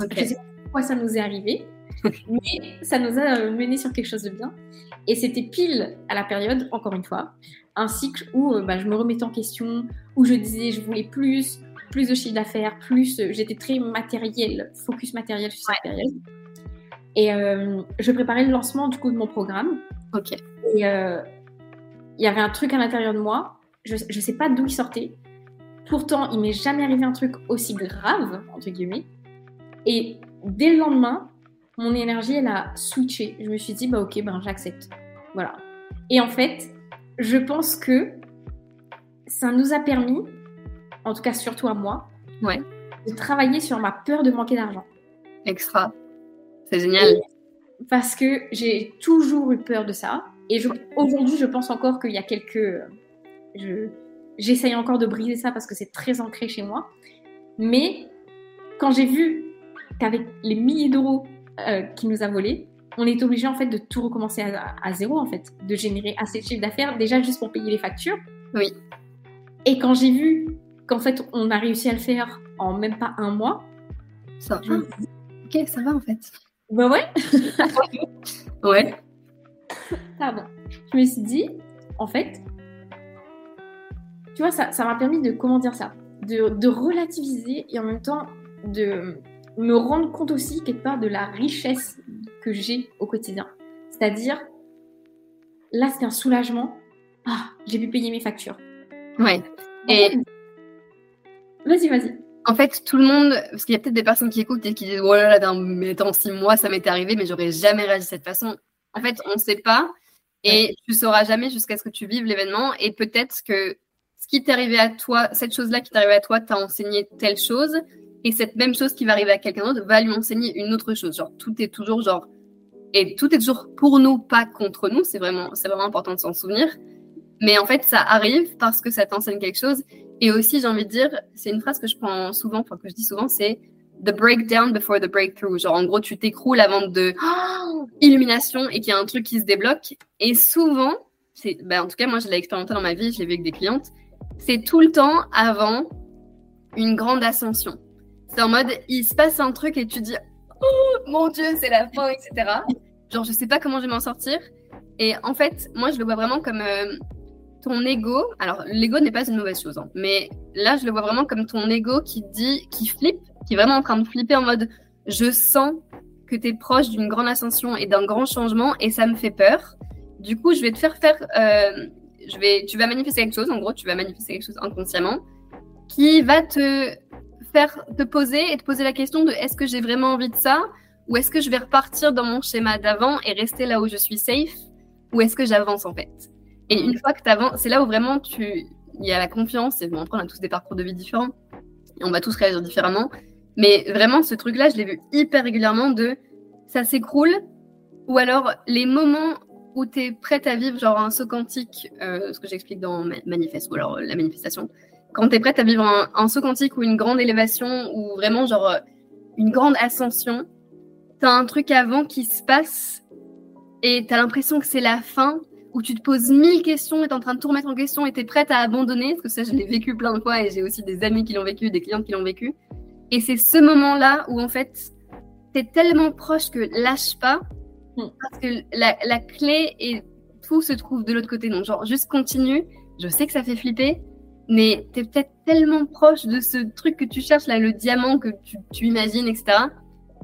Je sais pas pourquoi ça nous est arrivé, <laughs> Mais ça nous a mené sur quelque chose de bien. Et c'était pile à la période, encore une fois, un cycle où bah, je me remettais en question, où je disais je voulais plus, plus de chiffre d'affaires, plus. J'étais très matériel, focus matériel sur cette période. Et euh, je préparais le lancement du coup de mon programme. Ok. Et euh, il y avait un truc à l'intérieur de moi. Je ne sais pas d'où il sortait. Pourtant, il m'est jamais arrivé un truc aussi grave, entre guillemets. Et dès le lendemain, mon énergie, elle a switché. Je me suis dit, bah ok, ben j'accepte. Voilà. Et en fait, je pense que ça nous a permis, en tout cas surtout à moi, ouais. de travailler sur ma peur de manquer d'argent. Extra. C'est génial. parce que j'ai toujours eu peur de ça. Et aujourd'hui, je pense encore qu'il y a quelques. J'essaye encore de briser ça parce que c'est très ancré chez moi. Mais quand j'ai vu qu'avec les milliers d'euros euh, qu'il nous a volés, on est obligé en fait de tout recommencer à, zéro en fait, de générer assez de chiffre d'affaires déjà juste pour payer les factures. Oui. Et quand j'ai vu qu'en fait on a réussi à le faire en même pas un mois, ça va. Ok, ça va en fait. Bah ouais. <laughs> ouais. Pardon. Je me suis dit, en fait, tu vois, ça, ça m'a permis de, comment dire ça, de, de, relativiser et en même temps de me rendre compte aussi quelque part de la richesse que j'ai au quotidien. C'est-à-dire, là, c'est un soulagement. Ah, j'ai pu payer mes factures. Ouais. Et. Vas-y, vas-y en fait, tout le monde, parce qu'il y a peut-être des personnes qui écoutent et qui disent Oh là là, mais dans six mois, ça m'était arrivé, mais j'aurais jamais réagi de cette façon. En fait, on ne sait pas et tu sauras jamais jusqu'à ce que tu vives l'événement. Et peut-être que ce qui t'est arrivé à toi, cette chose-là qui t'est arrivée à toi, t'a enseigné telle chose. Et cette même chose qui va arriver à quelqu'un d'autre va lui enseigner une autre chose. Genre, tout est toujours genre. Et tout est toujours pour nous, pas contre nous. C'est vraiment, c'est vraiment important de s'en souvenir. Mais en fait, ça arrive parce que ça t'enseigne quelque chose. Et aussi, j'ai envie de dire, c'est une phrase que je prends souvent, enfin que je dis souvent, c'est the breakdown before the breakthrough. Genre, en gros, tu t'écroules avant de oh, <gasps> illumination et qu'il y a un truc qui se débloque. Et souvent, c'est, ben, en tout cas, moi, je l'ai expérimenté dans ma vie, je l'ai vu avec des clientes, c'est tout le temps avant une grande ascension. C'est en mode, il se passe un truc et tu dis, oh mon Dieu, c'est la fin, etc. Genre, je sais pas comment je vais m'en sortir. Et en fait, moi, je le vois vraiment comme euh, ton ego, alors l'ego n'est pas une mauvaise chose, hein, mais là je le vois vraiment comme ton ego qui dit, qui flippe, qui est vraiment en train de flipper en mode je sens que tu es proche d'une grande ascension et d'un grand changement et ça me fait peur. Du coup, je vais te faire faire, euh, je vais, tu vas manifester quelque chose, en gros, tu vas manifester quelque chose inconsciemment qui va te faire te poser et te poser la question de est-ce que j'ai vraiment envie de ça ou est-ce que je vais repartir dans mon schéma d'avant et rester là où je suis safe ou est-ce que j'avance en fait? Et une fois que tu avances, c'est là où vraiment tu... il y a la confiance. Et bon, après, on a tous des parcours de vie différents. Et on va tous réagir différemment. Mais vraiment, ce truc-là, je l'ai vu hyper régulièrement de ça s'écroule. Ou alors, les moments où tu es prête à vivre, genre un saut quantique, euh, ce que j'explique dans Manifeste, ou alors la manifestation. Quand tu es prête à vivre un, saut quantique ou une grande élévation, ou vraiment genre une grande ascension, tu as un truc avant qui se passe et tu as l'impression que c'est la fin, où tu te poses mille questions tu es en train de tout remettre en question et tu es prête à abandonner, parce que ça, je l'ai vécu plein de fois et j'ai aussi des amis qui l'ont vécu, des clients qui l'ont vécu. Et c'est ce moment-là où en fait, tu es tellement proche que lâche pas, hmm. parce que la, la, clé et tout se trouve de l'autre côté. Donc, genre, juste continue. Je sais que ça fait flipper, mais tu es peut-être tellement proche de ce truc que tu cherches, là, le diamant que tu, tu imagines, etc.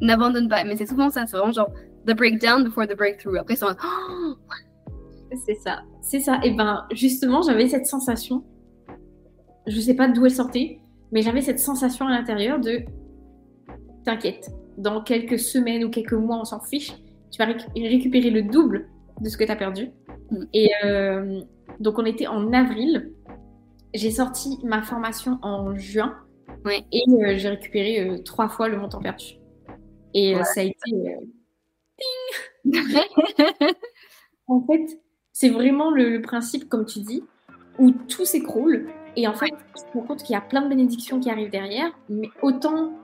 N'abandonne pas. Mais c'est souvent ça, c'est vraiment genre the breakdown before the breakthrough. Après, c'est oh, <gasps> c'est ça, c'est ça. Et ben justement, j'avais cette sensation, je sais pas d'où elle sortait, mais j'avais cette sensation à l'intérieur de t'inquiète, dans quelques semaines ou quelques mois, on s'en fiche, tu vas récupérer le double de ce que tu as perdu. Mm. Et euh, donc on était en avril, j'ai sorti ma formation en juin et euh, j'ai récupéré euh, trois fois le montant perdu. Et ça a été... <laughs> en fait, c'est vraiment le, principe, comme tu dis, où tout s'écroule. Et en fait, tu te rends compte qu'il y a plein de bénédictions qui arrivent derrière, mais autant,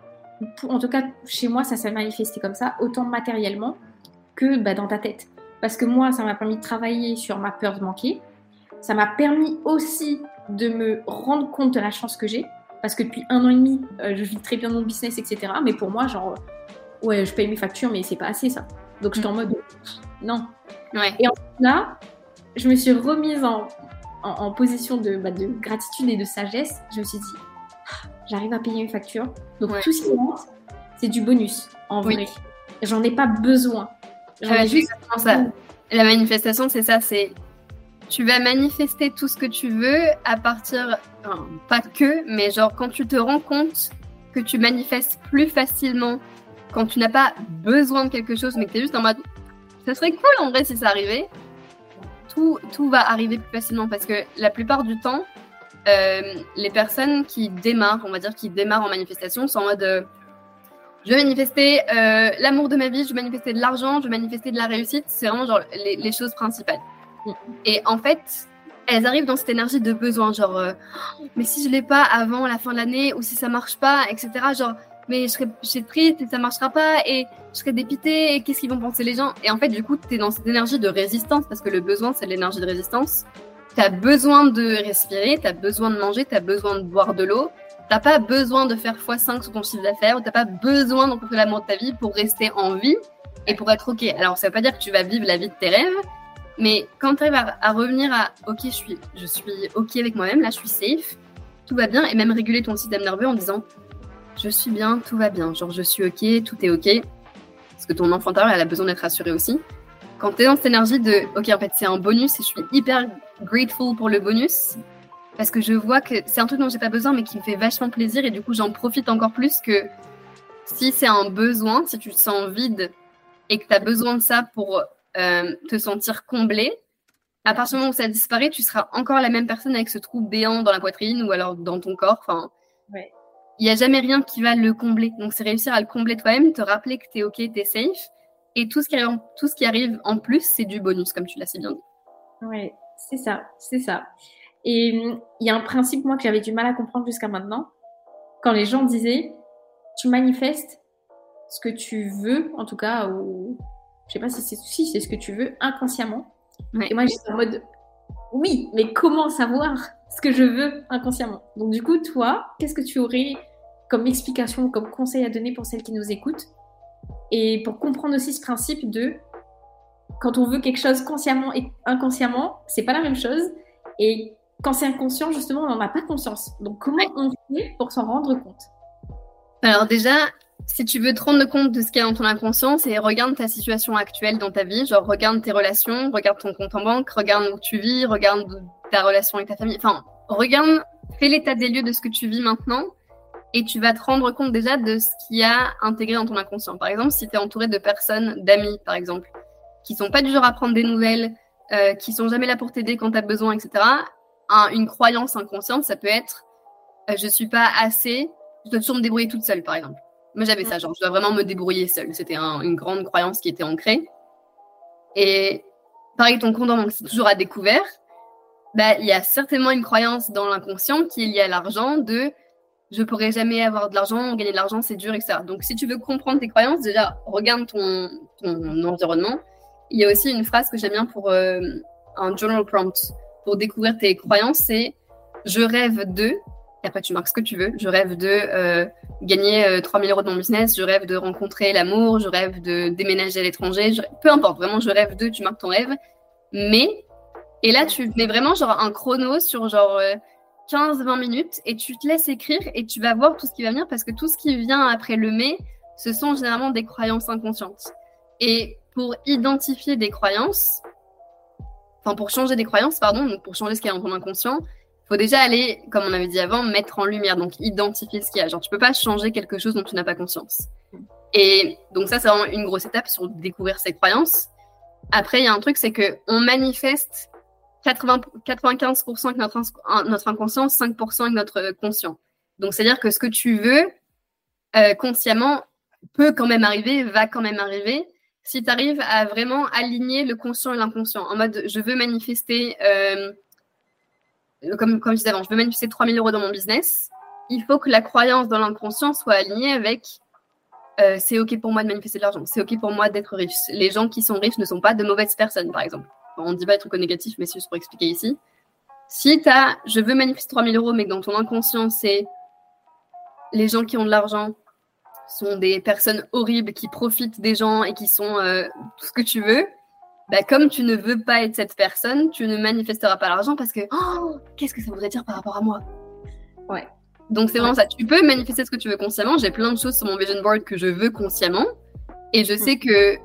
en tout cas chez moi, ça s'est manifesté comme ça, autant matériellement que bah, dans ta tête. Parce que moi, ça m'a permis de travailler sur ma peur de manquer. Ça m'a permis aussi de me rendre compte de la chance que j'ai. Parce que depuis un an et demi, euh, je vis très bien mon business, etc. Mais pour moi, genre, ouais, je paye mes factures, mais c'est pas assez ça. Donc j'étais en mode, non. Ouais. Et en là, je me suis remise en, en, en position de, bah, de gratitude et de sagesse. Je me suis dit, ah, j'arrive à payer mes factures. Donc Ouais. tout ce qui manque, c'est du bonus, en Oui. vrai. J'en ai pas besoin. J'en ai exactement ça. La manifestation, c'est ça, c'est tu vas manifester tout ce que tu veux à partir, enfin, pas que, mais genre quand tu te rends compte que tu manifestes plus facilement quand tu n'as pas besoin de quelque chose, mais que tu es juste en mode, ça serait cool en vrai si ça arrivait, tout, tout va arriver plus facilement parce que la plupart du temps, euh, les personnes qui démarrent, on va dire, qui démarrent en manifestation sont en mode... euh, je veux manifester euh, l'amour de ma vie, je veux manifester de l'argent, je veux manifester de la réussite. C'est vraiment genre les, les choses principales. Mm. Et en fait, elles arrivent dans cette énergie de besoin, genre, Oh, mais si je l'ai pas avant la fin de l'année, ou si ça marche pas, etc. Genre, mais je serais, je serais triste et ça marchera pas, et je serais dépitée, et qu'est-ce qu'ils vont penser les gens Et en fait, du coup, tu es dans cette énergie de résistance, parce que le besoin, c'est l'énergie de résistance. Tu as besoin de respirer, tu as besoin de manger, tu as besoin de boire de l'eau. T'as pas besoin de faire x5 sur ton chiffre d'affaires, t'as pas besoin de rencontrer l'amour de ta vie pour rester en vie et pour être ok. Alors ça veut pas dire que tu vas vivre la vie de tes rêves, mais quand tu arrives à, à revenir à ok, je suis, je suis ok avec moi-même, là je suis safe, tout va bien, et même réguler ton système nerveux en disant je suis bien, tout va bien, genre je suis ok, tout est ok, parce que ton enfant intérieur elle a besoin d'être rassuré aussi. Quand tu es dans cette énergie de ok, en fait c'est un bonus et je suis hyper grateful pour le bonus, parce que je vois que c'est un truc dont j'ai pas besoin mais qui me fait vachement plaisir et du coup j'en profite encore plus que si c'est un besoin, si tu te sens vide et que tu as besoin de ça pour euh, te sentir comblé, à partir du moment où ça disparaît, tu seras encore la même personne avec ce trou béant dans la poitrine ou alors dans ton corps. Enfin, Ouais. Il n'y a jamais rien qui va le combler. Donc c'est réussir à le combler toi-même, te rappeler que tu es ok, tu es safe. Et tout ce, qui arrive en, tout ce qui arrive en plus, c'est du bonus, comme tu l'as si bien dit. Ouais, c'est ça, c'est ça. Et hum, il y a un principe, moi, que j'avais du mal à comprendre jusqu'à maintenant. Quand les gens disaient, tu manifestes ce que tu veux, en tout cas, ou je sais pas si c'est si c'est ce que tu veux, inconsciemment. Ouais. Et moi, j'étais en mode, oui, mais comment savoir? Ce que je veux inconsciemment Donc, du coup, toi, qu'est-ce que tu aurais comme explication, comme conseil à donner pour celles qui nous écoutent? Et pour comprendre aussi ce principe de quand on veut quelque chose consciemment et inconsciemment, c'est pas la même chose. Et quand c'est inconscient, justement, on n'en a pas conscience. Donc, comment on fait pour s'en rendre compte? Alors déjà, si tu veux te rendre compte de ce qu'il y a dans ton inconscient, c'est regarde ta situation actuelle dans ta vie, genre regarde tes relations, regarde ton compte en banque, regarde où tu vis, regarde ta relation avec ta famille. Enfin, regarde, fais l'état des lieux de ce que tu vis maintenant et tu vas te rendre compte déjà de ce qu'il y a intégré dans ton inconscient. Par exemple, si tu es entouré de personnes, d'amis par exemple, qui sont pas du genre à prendre des nouvelles, euh, qui sont jamais là pour t'aider quand tu as besoin, etc. Un- une croyance inconsciente, ça peut être euh, je suis pas assez, je dois toujours me débrouiller toute seule, par exemple. Moi, j'avais ça, genre, je dois vraiment me débrouiller seule. C'était un- une grande croyance qui était ancrée. Et pareil, ton compte c'est toujours à découvert. Bah, il y a certainement une croyance dans l'inconscient qui est liée à l'argent de je pourrais jamais avoir de l'argent, gagner de l'argent, c'est dur, etc. Donc, si tu veux comprendre tes croyances, déjà, regarde ton, ton environnement. Il y a aussi une phrase que j'aime bien pour euh, un journal prompt pour découvrir tes croyances, c'est je rêve de, et après tu marques ce que tu veux, je rêve de euh, gagner euh, 3000 euros dans mon business, je rêve de rencontrer l'amour, je rêve de déménager à l'étranger, peu importe, vraiment je rêve de, tu marques ton rêve, mais, et là tu mets vraiment genre un chrono sur genre euh, 15-20 minutes et tu te laisses écrire et tu vas voir tout ce qui va venir parce que tout ce qui vient après le mais, ce sont généralement des croyances inconscientes. Et pour identifier des croyances, enfin pour changer des croyances, pardon, donc pour changer ce qu'il y a dans ton inconscient, il faut déjà aller, comme on avait dit avant, mettre en lumière, donc identifier ce qu'il y a. Genre, tu peux pas changer quelque chose dont tu n'as pas conscience. Et donc ça, c'est vraiment une grosse étape sur découvrir ses croyances. Après, il y a un truc, c'est que on manifeste 80, 95% avec notre, notre inconscient, 5% avec notre conscient. Donc, c'est-à-dire que ce que tu veux euh, consciemment peut quand même arriver, va quand même arriver, si tu arrives à vraiment aligner le conscient et l'inconscient. En mode, je veux manifester, euh, comme, comme je disais avant, je veux manifester 3000 euros dans mon business. Il faut que la croyance dans l'inconscient soit alignée avec euh, c'est OK pour moi de manifester de l'argent, c'est OK pour moi d'être riche. Les gens qui sont riches ne sont pas de mauvaises personnes, par exemple. On ne dit pas des trucs négatifs, mais c'est juste pour expliquer ici. Si tu as je veux manifester 3000 euros, mais que dans ton inconscient, c'est les gens qui ont de l'argent, sont des personnes horribles qui profitent des gens et qui sont euh, tout ce que tu veux, bah, comme tu ne veux pas être cette personne, tu ne manifesteras pas l'argent parce que oh, qu'est-ce que ça voudrait dire par rapport à moi? Ouais. Donc c'est vraiment ça. Tu peux manifester ce que tu veux consciemment. J'ai plein de choses sur mon vision board que je veux consciemment. Et je sais que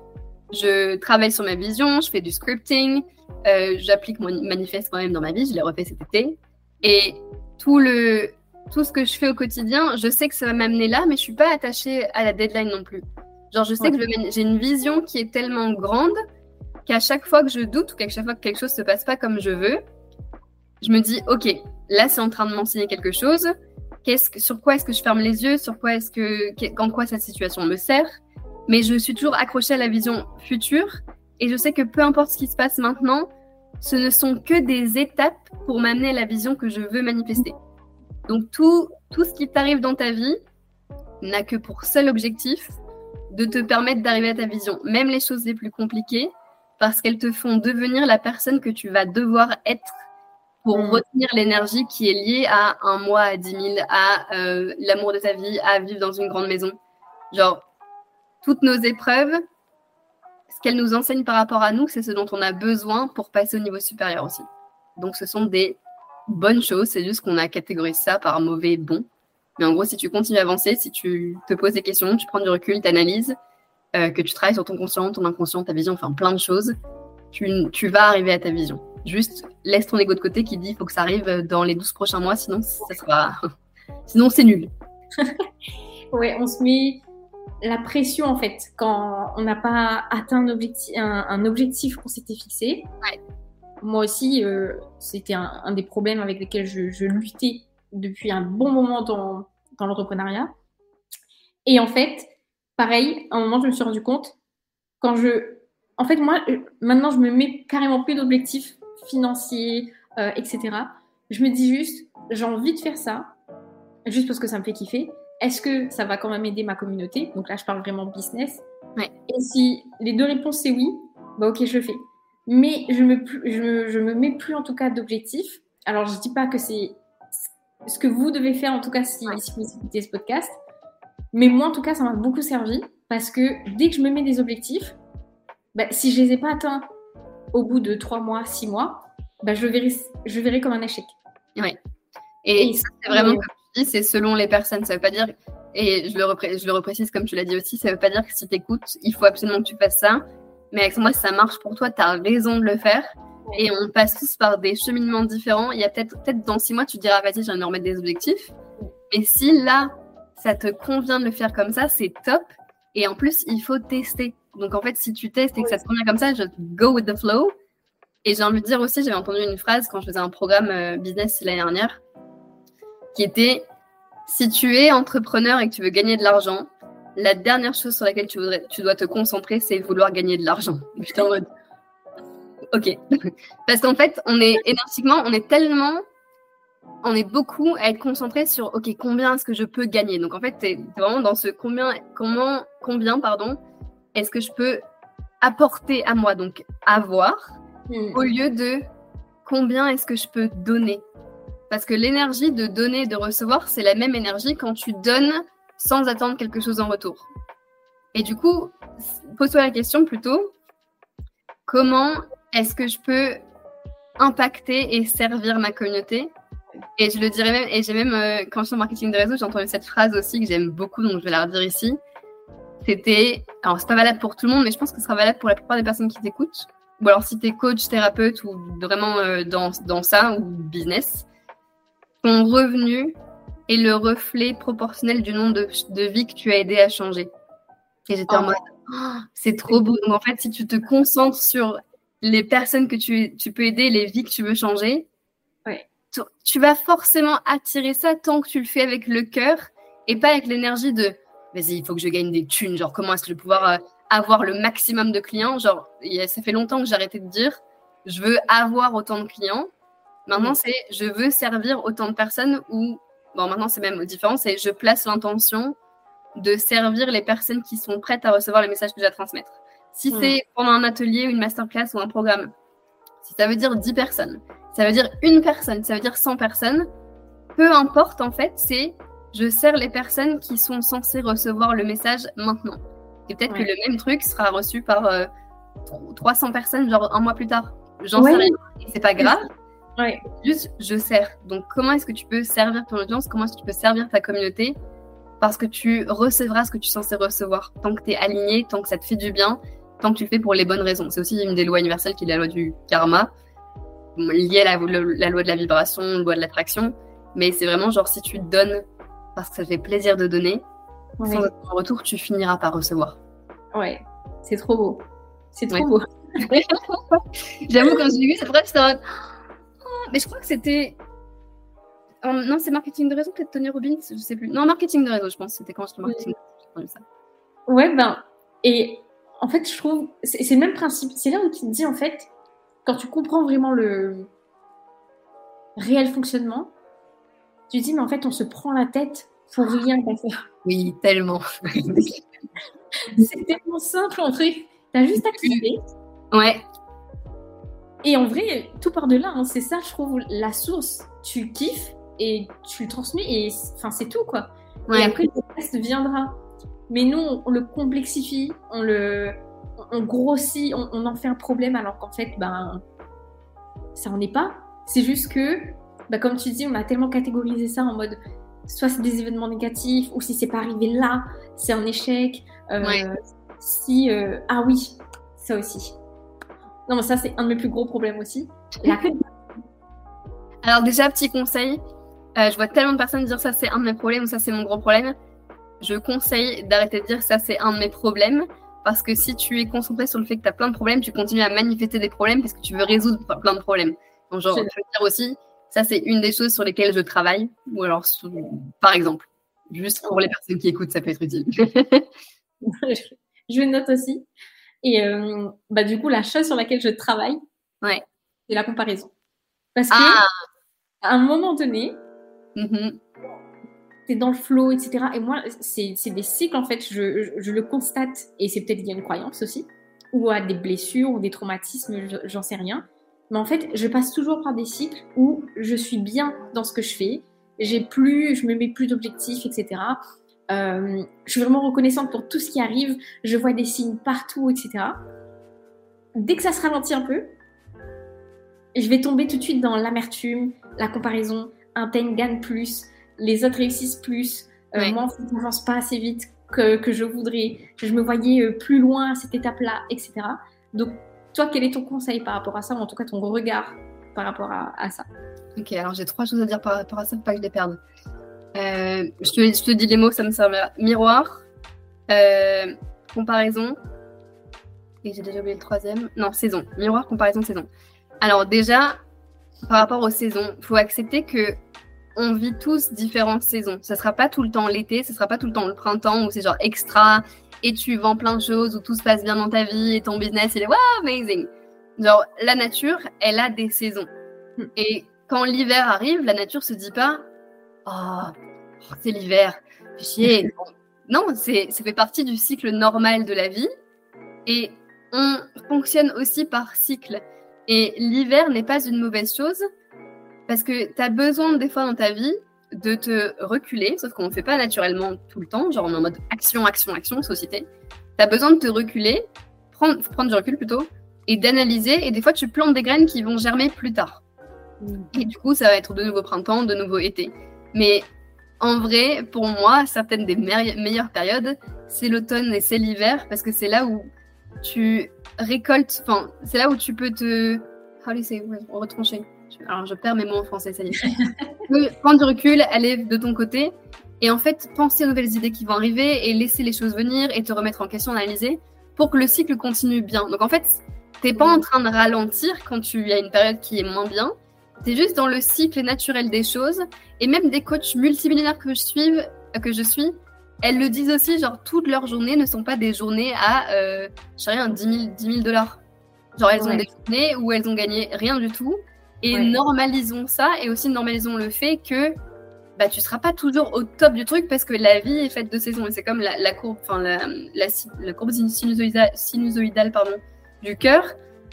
je travaille sur ma vision, je fais du scripting, euh, j'applique mon manifeste quand même dans ma vie, je l'ai refait cet été. Et tout, le, tout ce que je fais au quotidien, je sais que ça va m'amener là, mais je suis pas attachée à la deadline non plus. Genre, je sais que j'ai une vision qui est tellement grande qu'à chaque fois que je doute ou qu'à chaque fois que quelque chose se passe pas comme je veux, je me dis, ok, là c'est en train de m'enseigner quelque chose. Qu'est-ce que, sur quoi est-ce que je ferme les yeux? Sur quoi est-ce que, en quoi cette situation me sert? Mais je suis toujours accrochée à la vision future et je sais que peu importe ce qui se passe maintenant, ce ne sont que des étapes pour m'amener à la vision que je veux manifester. Donc tout, tout ce qui t'arrive dans ta vie n'a que pour seul objectif de te permettre d'arriver à ta vision, même les choses les plus compliquées, parce qu'elles te font devenir la personne que tu vas devoir être pour mm. retenir l'énergie qui est liée à un mois, à 10 000, à euh, l'amour de ta vie, à vivre dans une grande maison. Genre, toutes nos épreuves, ce qu'elles nous enseignent par rapport à nous, c'est ce dont on a besoin pour passer au niveau supérieur aussi. Donc, ce sont des bonnes choses, c'est juste qu'on a catégorisé ça par mauvais et bon. Mais en gros, si tu continues à avancer, si tu te poses des questions, tu prends du recul, tu analyses, euh, que tu travailles sur ton conscient, ton inconscient, ta vision, enfin plein de choses, tu, vas arriver à ta vision. Juste laisse ton ego de côté qui dit il faut que ça arrive dans les 12 prochains mois, sinon ça sera. <laughs> sinon c'est nul. <laughs> ouais, on se met la pression en fait quand on n'a pas atteint un objectif, un, objectif qu'on s'était fixé. Moi aussi, euh, c'était un, des problèmes avec lesquels je, luttais depuis un bon moment dans, dans l'entrepreneuriat. Et en fait, pareil, à un moment, je me suis rendu compte, quand je. En fait, moi, euh, maintenant, je me mets carrément plus d'objectifs financiers, euh, etc. Je me dis juste, j'ai envie de faire ça, juste parce que ça me fait kiffer. Est-ce que ça va quand même aider ma communauté? Donc là, je parle vraiment business. Et si les deux réponses c'est oui, bah ok, je le fais. Mais je me, je je me mets plus en tout cas d'objectifs. Alors, je dis pas que c'est ce que vous devez faire en tout cas si, si vous écoutez ce podcast. Mais moi, en tout cas, ça m'a beaucoup servi parce que dès que je me mets des objectifs, bah, si je les ai pas atteints au bout de trois mois, six mois, bah, je, verrai, je verrai comme un échec. Oui. Et, c'est vraiment, comme c'est selon les personnes. Ça veut pas dire, et je le, je le reprécise comme tu l'as dit aussi, ça veut pas dire que si tu écoutes, il faut absolument que tu fasses ça. Mais avec moi, si ça marche pour toi, tu as raison de le faire. Et on passe tous par des cheminements différents. Il y a peut-être, peut-être dans six mois, tu diras, vas-y, j'ai envie de remettre des objectifs. Mais si là, ça te convient de le faire comme ça, c'est top. Et en plus, il faut tester. Donc en fait, si tu testes et que ça te convient comme ça, je go with the flow. Et j'ai envie de dire aussi, j'avais entendu une phrase quand je faisais un programme euh, business l'année dernière, qui était si tu es entrepreneur et que tu veux gagner de l'argent, la dernière chose sur laquelle tu, voudrais, tu dois te concentrer, c'est vouloir gagner de l'argent. J'étais en mode ok. <laughs> Parce qu'en fait, on est énergiquement, on est tellement on est beaucoup à être concentré sur ok combien est-ce que je peux gagner? Donc en fait c'est vraiment dans ce combien comment combien pardon est-ce que je peux apporter à moi? Donc avoir hmm. au lieu de combien est-ce que je peux donner? Parce que l'énergie de donner et de recevoir c'est la même énergie quand tu donnes sans attendre quelque chose en retour et du coup pose-toi la question plutôt comment est-ce que je peux impacter et servir ma communauté? Et je le dirais même, et j'ai même, euh, quand je suis en marketing de réseau, j'ai entendu cette phrase aussi que j'aime beaucoup, donc je vais la redire ici. C'était, alors c'est pas valable pour tout le monde, mais je pense que ce sera valable pour la plupart des personnes qui t'écoutent. Ou alors si tu es coach, thérapeute ou vraiment euh, dans, dans ça, ou business, ton revenu est le reflet proportionnel du nombre de, de vies que tu as aidé à changer. Et j'étais en oh. mode, oh, c'est trop beau. Donc en fait, si tu te concentres sur les personnes que tu, tu peux aider, les vies que tu veux changer, tu vas forcément attirer ça tant que tu le fais avec le cœur et pas avec l'énergie de vas-y, il faut que je gagne des thunes. Genre, comment est-ce que je vais pouvoir euh, avoir le maximum de clients? Genre, ça fait longtemps que j'ai arrêté de dire je veux avoir autant de clients. Maintenant, c'est je veux servir autant de personnes ou, bon, maintenant c'est même différent, c'est je place l'intention de servir les personnes qui sont prêtes à recevoir les messages que j'ai à transmettre. Si c'est pendant un atelier, une masterclass ou un programme, si ça veut dire 10 personnes, ça veut dire une personne, ça veut dire 100 personnes. Peu importe, en fait, c'est je sers les personnes qui sont censées recevoir le message maintenant. Et peut-être que le même truc sera reçu par 300 personnes, genre un mois plus tard. J'en sais rien. C'est pas grave. Ouais. Juste, je sers. Donc, comment est-ce que tu peux servir ton audience? Comment est-ce que tu peux servir ta communauté? Parce que tu recevras ce que tu es censé recevoir. Tant que tu es aligné, tant que ça te fait du bien, tant que tu le fais pour les bonnes raisons. C'est aussi une des lois universelles qui est la loi du karma, liée à la, loi de la vibration, la loi de l'attraction. Mais c'est vraiment genre, si tu donnes parce que ça fait plaisir de donner, sans retour, tu finiras par recevoir. Ouais, c'est trop beau. C'est trop beau. <laughs> J'avoue, quand j'ai vu cette phrase, c'était mais je crois que c'était. non, c'est marketing de réseau, peut-être Tony Robbins, je sais plus. Non, marketing de réseau, je pense. C'était quand j'étais marketing réseau, ça. Ouais, ben. Et en fait, je trouve. C'est le même principe. C'est là où tu te dis, en fait, quand tu comprends vraiment le réel fonctionnement, tu te dis, mais en fait, on se prend la tête pour rien faire. Oui, tellement. <laughs> c'est tellement simple en fait. T'as juste à <laughs> kiffer. Ouais. Et en vrai, tout par delà, hein, c'est ça, je trouve, la source. Tu kiffes et tu le transmets et enfin c'est tout quoi. Et après le reste viendra. Mais nous, on, le complexifie, on le, on grossit, on, en fait un problème alors qu'en fait, ben, ça en est pas. C'est juste que, ben, comme tu dis, on a tellement catégorisé ça en mode, soit c'est des événements négatifs ou si c'est pas arrivé là, c'est un échec. Euh, si, euh, ah oui, ça aussi. Non, mais ça, c'est un de mes plus gros problèmes aussi. <laughs> Alors, déjà, petit conseil. Euh, je vois tellement de personnes dire ça, c'est un de mes problèmes ou ça, c'est mon gros problème. Je conseille d'arrêter de dire ça, c'est un de mes problèmes. Parce que si tu es concentré sur le fait que tu as plein de problèmes, tu continues à manifester des problèmes parce que tu veux résoudre plein de problèmes. Donc, genre, je veux dire aussi, ça, c'est une des choses sur lesquelles je travaille. Ou alors, par exemple, juste pour les personnes qui écoutent, ça peut être utile. <laughs> je note aussi. Et euh, bah, du coup, la chose sur laquelle je travaille, ouais. c'est la comparaison. Parce que ah. à un moment donné, mm-hmm. tu es dans le flow, etc. Et moi, c'est des cycles, en fait, je, je, le constate, et c'est peut-être qu'il y a une croyance aussi, ou à des blessures, ou des traumatismes, j'en sais rien. Mais en fait, je passe toujours par des cycles où je suis bien dans ce que je fais, j'ai plus, je me mets plus d'objectifs, etc. Euh, je suis vraiment reconnaissante pour tout ce qui arrive. Je vois des signes partout, etc. Dès que ça se ralentit un peu, je vais tomber tout de suite dans l'amertume, la comparaison. Un tel gagne plus, les autres réussissent plus. Euh, moi, je n'avance pas assez vite que, que, je voudrais. Je me voyais euh, plus loin à cette étape-là, etc. Donc, toi, quel est ton conseil par rapport à ça, ou en tout cas ton regard par rapport à, à ça? Ok, alors j'ai trois choses à dire par rapport à ça, pour pas que je les perde. Euh, je, te, dis les mots, ça me servira. Miroir, euh, comparaison, et j'ai déjà oublié le troisième. Non, saison. Miroir, comparaison, saison. Alors déjà, par rapport aux saisons, il faut accepter que on vit tous différentes saisons. Ça sera pas tout le temps l'été, ça sera pas tout le temps le printemps où c'est genre extra et tu vends plein de choses, où tout se passe bien dans ta vie et ton business il est wow, amazing. Genre la nature, elle a des saisons. Hmm. Et quand l'hiver arrive, la nature se dit pas oh, c'est l'hiver, chier. <laughs> non, ça fait partie du cycle normal de la vie. Et on fonctionne aussi par cycle. Et l'hiver n'est pas une mauvaise chose parce que tu as besoin des fois dans ta vie de te reculer, sauf qu'on ne fait pas naturellement tout le temps, genre on est en mode action, action, action, société. Tu as besoin de te reculer, prendre, prendre du recul plutôt, et d'analyser, et des fois tu plantes des graines qui vont germer plus tard. Mm. Et du coup, ça va être de nouveau printemps, de nouveau été. Mais en vrai, pour moi, certaines des meilleures périodes, c'est l'automne et c'est l'hiver parce que c'est là où tu récoltes, enfin, c'est là où tu peux te. How do you say? retrancher. Alors, je perds mes mots en français, ça y est. <laughs> prendre du recul, aller de ton côté et en fait, penser aux nouvelles idées qui vont arriver et laisser les choses venir et te remettre en question, analyser pour que le cycle continue bien. Donc, en fait, t'es pas en train de ralentir quand tu as une période qui est moins bien, tu juste dans le cycle naturel des choses. Et même des coachs multimillionnaires que je suis, que je suis elles le disent aussi, genre toutes leurs journées ne sont pas des journées à, euh, je sais rien, 10 000 dollars. Genre elles ont des journées où elles ont gagné rien du tout. Et normalisons ça et aussi normalisons le fait que bah, tu seras pas toujours au top du truc parce que la vie est faite de saisons. Et c'est comme la, courbe, enfin la, la, la, courbe sinusoïdale, sinusoïdale pardon, du cœur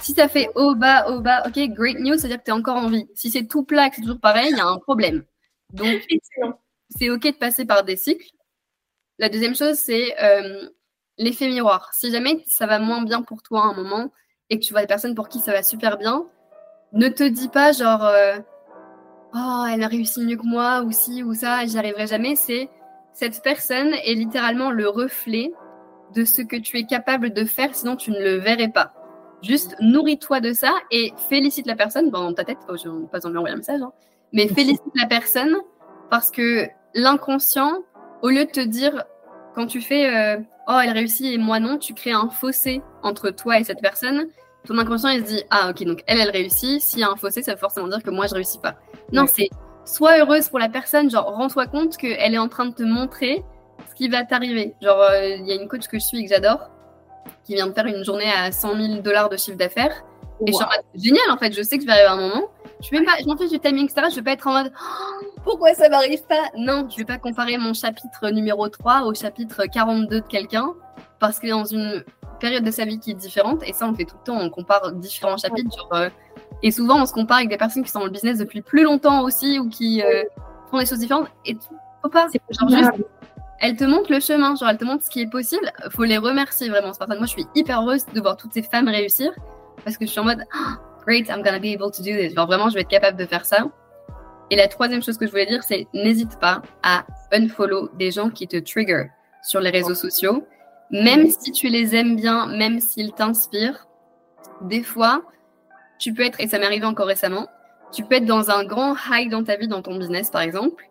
si ça fait haut, bas, haut, bas, ok, great news, c'est-à-dire que tu es encore en vie. Si c'est tout plat, que c'est toujours pareil, il y a un problème. Donc, c'est OK de passer par des cycles. La deuxième chose, c'est euh, l'effet miroir. Si jamais ça va moins bien pour toi à un moment et que tu vois des personnes pour qui ça va super bien, ne te dis pas genre euh, oh elle a réussi mieux que moi ou si ou ça, j'y arriverai jamais. C'est cette personne est littéralement le reflet de ce que tu es capable de faire, sinon tu ne le verrais pas. Juste nourris-toi de ça et félicite la personne dans ta tête. je ne pas en lui envoyer un message, hein, mais félicite la personne parce que l'inconscient, au lieu de te dire quand tu fais euh, oh elle réussit et moi non, tu crées un fossé entre toi et cette personne. Ton inconscient il se dit ah ok donc elle elle réussit. S'il y a un fossé, ça veut forcément dire que moi je réussis pas. Non c'est sois heureuse pour la personne. Genre rends-toi compte qu'elle est en train de te montrer ce qui va t'arriver. Genre euh, il y a une coach que je suis et que j'adore qui vient de faire une journée à 100 000 dollars de chiffre d'affaires. Et je suis génial en fait, je sais que je vais arriver à un moment. Je vais pas, je m'en fiche du timing, etc. Je vais pas être en mode oh, pourquoi ça m'arrive pas? Non, je vais pas comparer mon chapitre numéro 3 au chapitre 42 de quelqu'un parce qu'il est dans une période de sa vie qui est différente. Et ça, on fait tout le temps, on compare différents chapitres. Euh, et souvent, on se compare avec des personnes qui sont dans le business depuis plus longtemps aussi ou qui euh, font des choses différentes. Et faut pas. Genre, juste, elle te montre le chemin, genre elle te montre ce qui est possible. Faut les remercier vraiment. Moi, je suis hyper heureuse de voir toutes ces femmes réussir parce que je suis en mode oh, great, I'm gonna be able to do this. Genre vraiment, je vais être capable de faire ça. Et la troisième chose que je voulais dire, c'est n'hésite pas à unfollow des gens qui te trigger sur les réseaux sociaux, même si tu les aimes bien, même s'ils t'inspirent. Des fois, tu peux être, et ça m'est arrivé encore récemment, tu peux être dans un grand high dans ta vie, dans ton business par exemple,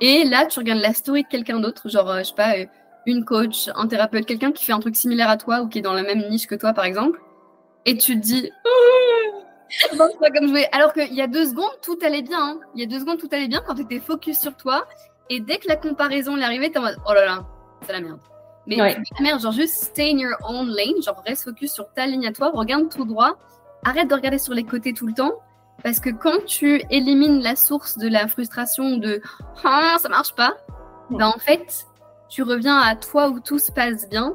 et là, tu regardes la story de quelqu'un d'autre, genre, euh, je sais pas, euh, une coach, un thérapeute, quelqu'un qui fait un truc similaire à toi ou qui est dans la même niche que toi, par exemple, et tu te dis, <laughs> oh, pas comme jouer. Alors qu'il y a deux secondes, tout allait bien. Hein. Il y a deux secondes, tout allait bien quand tu étais focus sur toi. Et dès que la comparaison est arrivée, t'es en mode, oh là là, c'est la merde. Mais la merde, genre juste stay in your own lane, genre reste focus sur ta ligne à toi, regarde tout droit, arrête de regarder sur les côtés tout le temps parce que quand tu élimines la source de la frustration de ah, ça marche pas, ben en fait, tu reviens à toi où tout se passe bien.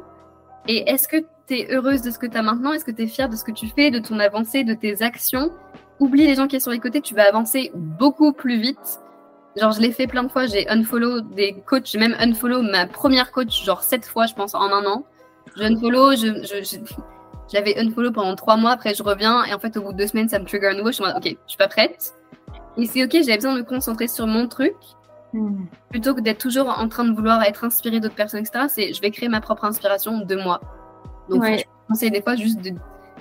Et est-ce que tu es heureuse de ce que tu as maintenant? Est-ce que tu es fière de ce que tu fais, de ton avancée, de tes actions? Oublie les gens qui sont sur les côtés, tu vas avancer beaucoup plus vite. Genre, je l'ai fait plein de fois, j'ai unfollow des coachs, j'ai même unfollow ma première coach, genre sept fois, je pense, en un an. Je unfollow, je, je, j'avais unfollow pendant trois mois, après je reviens, et en fait, au bout de deux semaines, ça me trigger à nouveau. Je suis en mode, ok, je suis pas prête. Mais c'est ok, j'avais besoin de me concentrer sur mon truc. Hmm. Plutôt que d'être toujours en train de vouloir être inspiré d'autres personnes, etc., c'est je vais créer ma propre inspiration de moi. Donc, je conseille des fois juste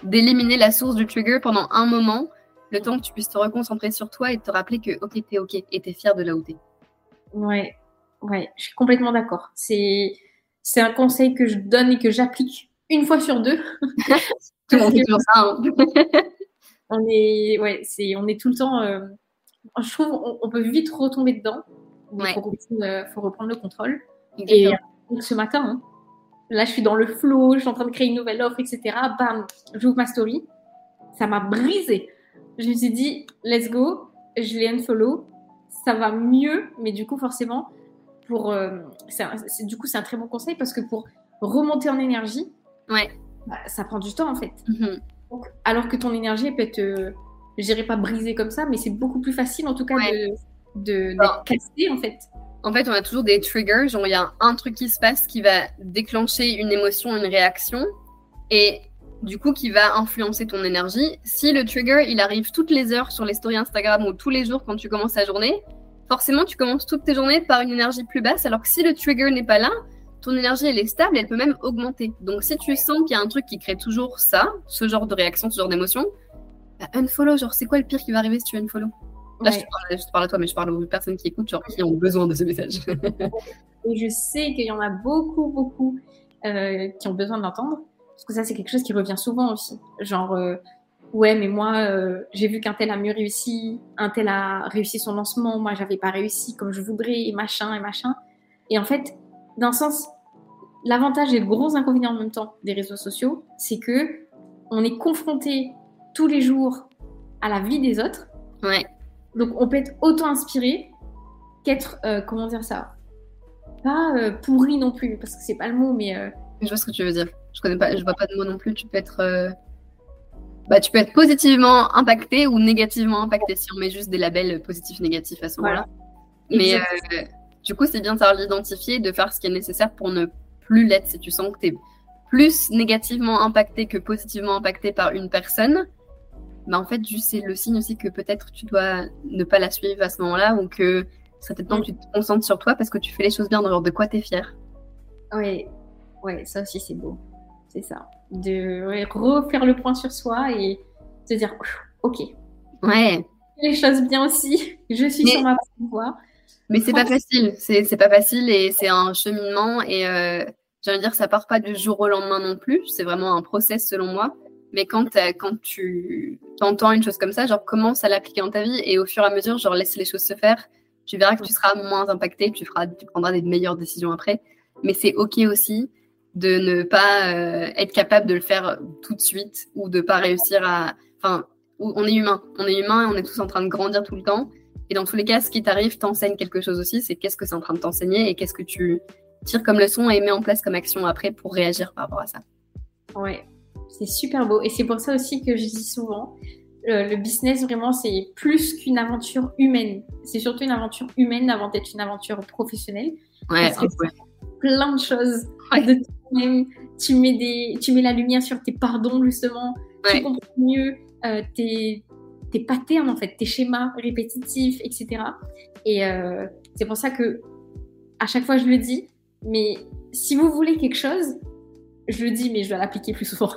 d'éliminer la source du trigger pendant un moment, le temps que tu puisses te reconcentrer sur toi et te rappeler que, ok, t'es ok et t'es fier de là où t'es. Ouais, ouais, je suis complètement d'accord. C'est, c'est un conseil que je donne et que j'applique une fois sur deux. <laughs> tout le monde fait toujours ça. Hein. <laughs> on est, ouais, c'est, on est tout le temps. Euh, je trouve, on, peut vite retomber dedans. Il euh, faut, reprendre le contrôle. Et euh, ce matin, hein, là, je suis dans le flow, je suis en train de créer une nouvelle offre, etc. Bam, j'ouvre ma story. Ça m'a brisé. Je me suis dit, let's go. Je l'ai unfollow. Ça va mieux, mais du coup, forcément, pour, du coup, c'est un très bon conseil parce que pour remonter en énergie, Ouais. Bah, ça prend du temps en fait. Mhm. alors que ton énergie peut être, euh, je dirais pas brisée comme ça, mais c'est beaucoup plus facile en tout cas de, de, casser en fait. En fait, on a toujours des triggers. Genre, il y a un truc qui se passe qui va déclencher une émotion, une réaction, et du coup, qui va influencer ton énergie. Si le trigger, il arrive toutes les heures sur les stories Instagram ou tous les jours quand tu commences ta journée, forcément, tu commences toutes tes journées par une énergie plus basse. Alors que si le trigger n'est pas là, ton énergie, elle est stable, elle peut même augmenter. Donc, si tu sens qu'il y a un truc qui crée toujours ça, ce genre de réaction, ce genre d'émotion, bah, unfollow. Genre, c'est quoi le pire qui va arriver si tu unfollow? Là, je, te parle, à toi, mais je parle aux personnes qui écoutent, genre, qui ont besoin de ce message. <laughs> Et je sais qu'il y en a beaucoup, beaucoup euh, qui ont besoin de l'entendre. Parce que ça, c'est quelque chose qui revient souvent aussi. Genre, euh, ouais, mais moi, euh, j'ai vu qu'un tel a mieux réussi, un tel a réussi son lancement, moi, j'avais pas réussi comme je voudrais, et machin, et machin. Et en fait, d'un sens, l'avantage et le gros inconvénient en même temps des réseaux sociaux, c'est que on est confronté tous les jours à la vie des autres. Ouais. Donc on peut être auto inspiré qu'être euh, comment dire ça, pas euh, pourri non plus parce que c'est pas le mot, mais euh, je vois ce que tu veux dire. Je connais pas, je vois pas de mot non plus. Tu peux être bah, tu peux être positivement impacté ou négativement impacté si on met juste des labels positifs négatifs à ce moment-là. Mais Du coup, c'est bien de savoir l'identifier, de faire ce qui est nécessaire pour ne plus l'être. Si tu sens que tu es plus négativement impacté que positivement impacté par une personne, bah en fait, c'est le signe aussi que peut-être tu dois ne pas la suivre à ce moment-là ou que c'est peut-être temps que tu te concentres sur toi parce que tu fais les choses bien, dans de quoi tu es fier. Oui, ouais, ça aussi c'est beau. C'est ça. De refaire le point sur soi et se dire, ok. Ouais. Les choses bien aussi. Je suis sur ma voie. Mais c'est pas facile. C'est pas facile et c'est un cheminement et euh, j'ai envie de dire ça part pas du jour au lendemain non plus. C'est vraiment un process selon moi. Mais quand, quand tu entends une chose comme ça, genre commence à l'appliquer dans ta vie et au fur et à mesure, genre laisse les choses se faire. Tu verras que tu seras moins impacté, tu, feras, tu prendras des meilleures décisions après. Mais c'est OK aussi de ne pas euh, être capable de le faire tout de suite ou de pas réussir à. Enfin, on est humain. On est humain et on est tous en train de grandir tout le temps. Et dans tous les cas, ce qui t'arrive t'enseigne quelque chose aussi. C'est qu'est-ce que c'est en train de t'enseigner et qu'est-ce que tu tires comme leçon et mets en place comme action après pour réagir par rapport à ça. Ouais, c'est super beau. Et c'est pour ça aussi que je dis souvent, le business, vraiment, c'est plus qu'une aventure humaine. C'est surtout une aventure humaine avant d'être une aventure professionnelle. Ouais, parce plein de choses de toi-même. Tu mets, des, tu mets la lumière sur tes pardons, justement. Tu comprends mieux euh, tes, tes patterns, en fait, tes schémas répétitifs, etc. Et euh, c'est pour ça que, à chaque fois, je le dis, mais si vous voulez quelque chose, je le dis, mais je dois l'appliquer plus souvent.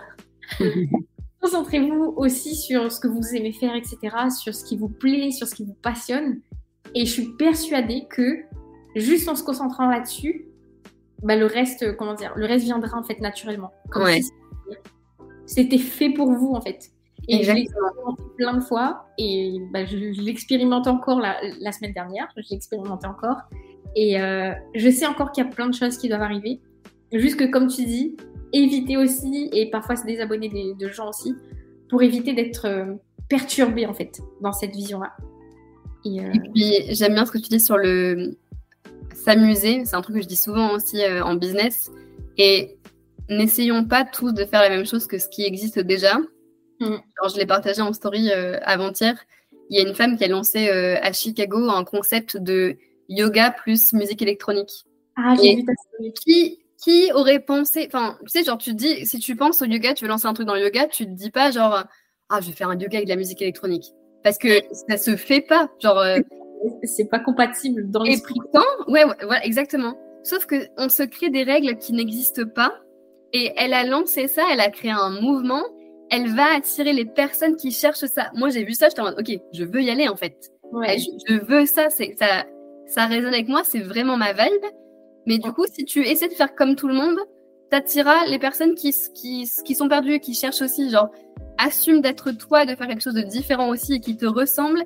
<laughs> Concentrez-vous aussi sur ce que vous aimez faire, etc., sur ce qui vous plaît, sur ce qui vous passionne. Et je suis persuadée que juste en se concentrant là-dessus, bah, le reste, comment dire, le reste viendra en fait naturellement. c'était fait pour vous en fait. Et je l'ai expérimenté plein de fois et bah, je, l'expérimente encore la, la, semaine dernière. Je l'ai expérimenté encore et euh, je sais encore qu'il y a plein de choses qui doivent arriver. Juste que comme tu dis, éviter aussi et parfois se désabonner de gens aussi pour éviter d'être euh, perturbé en fait dans cette vision-là. Et, euh, et, puis j'aime bien ce que tu dis sur le s'amuser, c'est un truc que je dis souvent aussi en business. Et n'essayons pas tous de faire la même chose que ce qui existe déjà. Mm. je l'ai partagé en story euh, avant-hier. Il y a une femme qui a lancé euh, à Chicago un concept de yoga plus musique électronique. Ah, j'ai vu ta story. Qui, qui aurait pensé, enfin, tu sais, genre, tu te dis, si tu penses au yoga, tu veux lancer un truc dans le yoga, tu te dis pas, genre, ah, je vais faire un yoga avec de la musique électronique. Parce que ça se fait pas. Genre, c'est pas compatible dans l'esprit. Et pourtant, ouais, voilà, exactement. Sauf que on se crée des règles qui n'existent pas. Et elle a lancé ça, elle a créé un mouvement. Elle va attirer les personnes qui cherchent ça. Moi, j'ai vu ça, j'étais en mode, ok, je veux y aller en fait. Ouais. Je, veux ça, c'est ça, ça résonne avec moi, c'est vraiment ma vibe. Mais du coup, si tu essaies de faire comme tout le monde, t'attireras les personnes qui, qui, qui sont perdues, qui cherchent aussi, genre, assume d'être toi, de faire quelque chose de différent aussi et qui te ressemble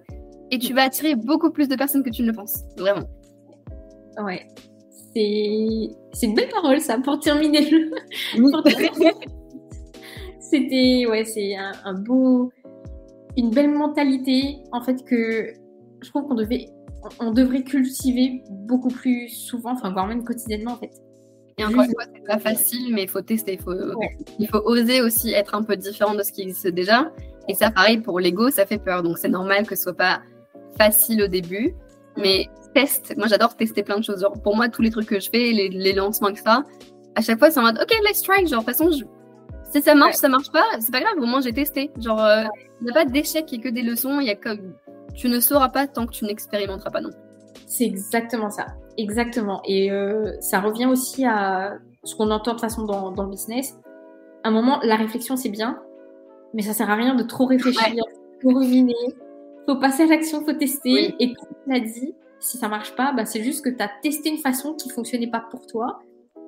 et tu vas attirer beaucoup plus de personnes que tu ne le penses. Vraiment. Ouais. C'est, c'est une belle parole, ça, pour terminer le. <laughs> C'était, ouais, c'est un, beau. Une belle mentalité, en fait, que je trouve qu'on devait, on devrait cultiver beaucoup plus souvent, enfin, voire même quotidiennement, en fait. Et encore une fois, c'est pas facile, mais il faut tester. Il faut, il faut oser aussi être un peu différent de ce qui existe déjà. Et ça, pareil, pour l'ego, ça fait peur. Donc, c'est normal que ce soit pas facile au début, mais teste. Moi, j'adore tester plein de choses. Genre, pour moi, tous les trucs que je fais, les, les lancements, etc., à chaque fois, c'est en mode, OK, let's try. Genre, de toute façon, si ça marche, ça marche pas, c'est pas grave. Au moins, j'ai testé. Genre, euh, il n'y a pas d'échec et que des leçons. Il y a comme, tu ne sauras pas tant que tu n'expérimenteras pas non. C'est exactement ça. Exactement. Et euh, ça revient aussi à ce qu'on entend de toute façon dans, dans, le business. À un moment, la réflexion, c'est bien, mais ça sert à rien de trop réfléchir, de trop ruminer, faut passer à l'action, faut tester. Et comme tu l'as dit, si ça marche pas, bah, c'est juste que tu as testé une façon qui fonctionnait pas pour toi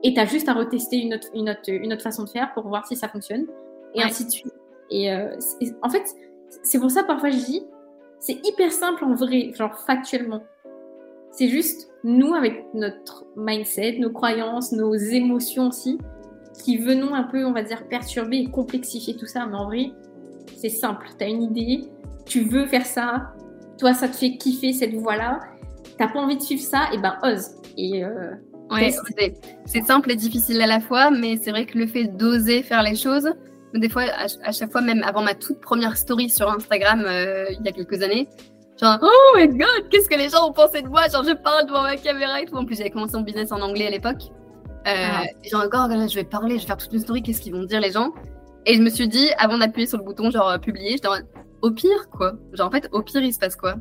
et tu as juste à retester une autre, une, autre, une autre façon de faire pour voir si ça fonctionne et ainsi de suite. Et euh, en fait, c'est pour ça parfois je dis, c'est hyper simple en vrai, genre factuellement. C'est juste nous avec notre mindset, nos croyances, nos émotions aussi, qui venons un peu, on va dire, perturber et complexifier tout ça. Mais en vrai, c'est simple. Tu as une idée, tu veux faire ça, toi ça te fait kiffer cette voie-là, t'as pas envie de suivre ça, et ben ose. Et euh, ouais, c'est simple et difficile à la fois, mais c'est vrai que le fait d'oser faire les choses, des fois, à, chaque fois, même avant ma toute première story sur Instagram euh, il y a quelques années, Genre, oh my god, qu'est-ce que les gens ont pensé de moi? Genre, je parle devant ma caméra et tout. En plus, j'avais commencé mon business en anglais à l'époque. Euh, ah. Genre, encore, je vais parler, je vais faire toute une story, qu'est-ce qu'ils vont dire les gens? Et je me suis dit, avant d'appuyer sur le bouton, genre, publier, j'étais au pire, quoi. Genre, en fait, au pire, il se passe quoi?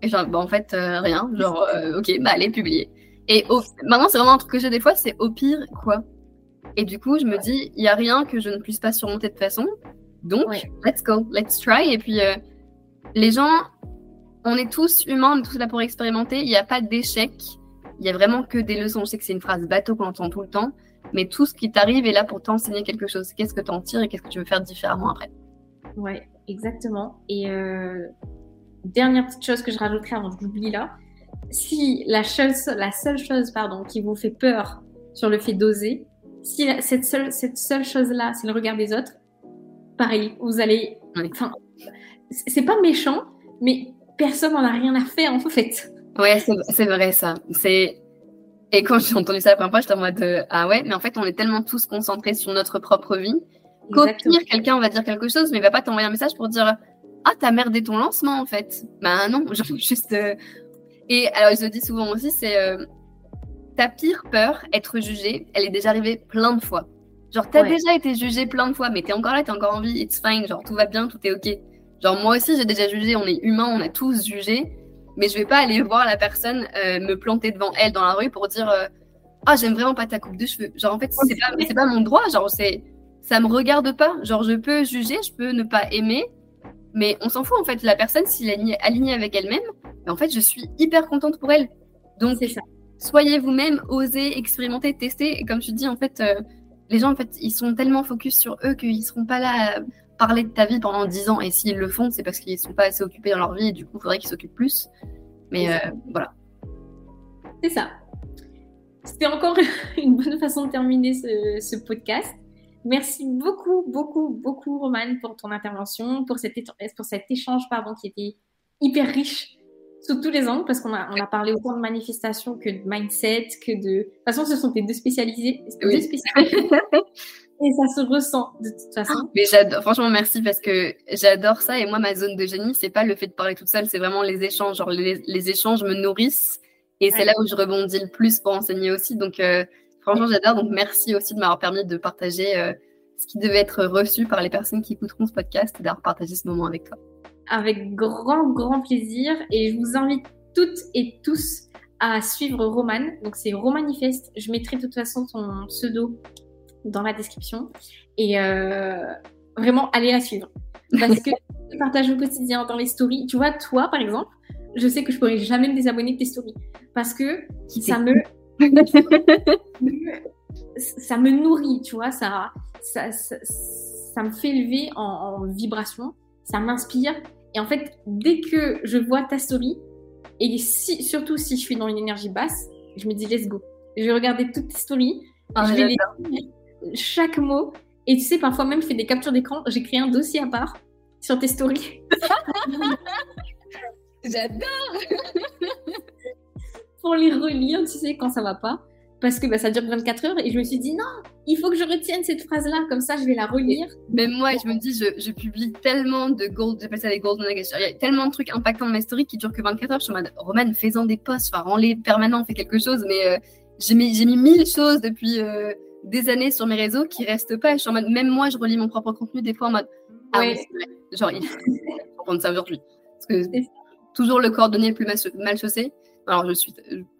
Et genre, bah, en fait, euh, rien. Genre, euh, ok, bah, allez, publier. Et maintenant, c'est vraiment un truc que j'ai des fois, c'est au pire, quoi. Et du coup, je me dis, il n'y a rien que je ne puisse pas surmonter de toute façon. Donc, let's go, let's try. Et puis, les gens, on est tous humains, on est tous là pour expérimenter. Il n'y a pas d'échec. Il y a vraiment que des leçons. Je sais que c'est une phrase bateau qu'on entend tout le temps, mais tout ce qui t'arrive est là pour t'enseigner quelque chose. Qu'est-ce que tu en tires et qu'est-ce que tu veux faire différemment après? Ouais, exactement. Et euh, dernière petite chose que je rajouterai avant que j'oublie là, si la, chose, la seule chose pardon, qui vous fait peur sur le fait d'oser, si cette seule, cette seule chose-là, c'est le regard des autres, pareil, vous allez. Enfin, c'est pas méchant, mais personne n'en a rien à faire en fait. Ouais, c'est vrai ça. C'est et quand j'ai entendu ça la première fois, j'étais en mode euh, ah ouais, mais en fait on est tellement tous concentrés sur notre propre vie qu'au pire quelqu'un va dire quelque chose, mais il va pas t'envoyer un message pour dire ah t'as merdé ton lancement en fait. Bah non, <laughs> genre juste. Euh, et alors je le dis souvent aussi, c'est euh, ta pire peur, être jugé, elle est déjà arrivée plein de fois. Genre t'as déjà été jugé plein de fois, mais t'es encore là, t'es encore en vie, it's fine, genre tout va bien, tout est ok. Genre moi aussi j'ai déjà jugé, on est humain, on a tous jugé, mais je vais pas aller voir la personne euh, me planter devant elle dans la rue pour dire euh, ah j'aime vraiment pas ta coupe de cheveux. Genre en fait c'est pas c'est pas mon droit, genre c'est ça me regarde pas. Genre je peux juger, je peux ne pas aimer, mais on s'en fout en fait. La personne s'il est alignée avec elle-même, en fait je suis hyper contente pour elle. Donc c'est ça. Soyez vous-même, osez expérimenter, tester. Et comme tu dis en fait. Euh, les gens, en fait, ils sont tellement focus sur eux qu'ils seront pas là parler de ta vie pendant 10 ans. Et s'ils le font, c'est parce qu'ils ne sont pas assez occupés dans leur vie et du coup, il faudrait qu'ils s'occupent plus. Mais euh, voilà. C'est ça. C'était encore <laughs> une bonne façon de terminer ce, podcast. Merci beaucoup, beaucoup, beaucoup, Romane, pour ton intervention, pour cet, pour cet échange pardon, qui était hyper riche sous tous les angles, parce qu'on a, on a parlé autant de manifestations que de mindset, que de... De toute façon, ce sont tes deux spécialisés. Deux spécialisés. <laughs> Et ça se ressent de toute façon. Mais j'adore, franchement, merci parce que j'adore ça. Et moi, ma zone de génie, c'est pas le fait de parler toute seule, c'est vraiment les échanges. Genre, les, échanges me nourrissent. Et c'est là où je rebondis le plus pour enseigner aussi. Donc, euh, franchement, j'adore. Donc, merci aussi de m'avoir permis de partager euh, ce qui devait être reçu par les personnes qui écouteront ce podcast et d'avoir partagé ce moment avec toi. Avec grand, grand plaisir. Et je vous invite toutes et tous à suivre Roman. Donc, c'est Romanifest. Je mettrai de toute façon son pseudo dans la description. Et euh, vraiment, allez la suivre. Parce que <laughs> tu partages au quotidien dans les stories. Tu vois, toi, par exemple, je sais que je pourrais jamais me désabonner de tes stories. Parce que ça me... <laughs> ça me nourrit, tu vois. Ça, ça, ça, me fait lever en, vibration. Ça m'inspire. Et en fait, dès que je vois ta story, et si, surtout si je suis dans une énergie basse, je me dis let's go. Je vais regarder toutes tes stories. Ah, je vais les chaque mot. Et tu sais, parfois même, je fais des captures d'écran. J'ai créé un dossier à part sur tes stories. <laughs> <laughs> J'adore Les relire, tu sais, quand ça va pas. Parce que bah, ça dure 24 heures. Et je me suis dit, non, il faut que je retienne cette phrase-là. Comme ça, je vais la relire. Même moi, je me dis, je, publie tellement de gold, j'appelle ça des gold nuggets. Il y a tellement de trucs impactants dans mes stories qui durent que 24 heures. Je suis en mode, Roman, fais-en des posts. Enfin, rends-les permanents, fais quelque chose. Mais euh, j'ai mis, mis mille choses depuis... Euh, des années sur mes réseaux qui restent pas. Je suis en mode, même moi, je relis mon propre contenu des fois en mode, ah oui, c'est vrai. Genre, il <laughs> faut prendre ça aujourd'hui. Parce que toujours le coordonné le plus mal chaussé. Alors, je suis,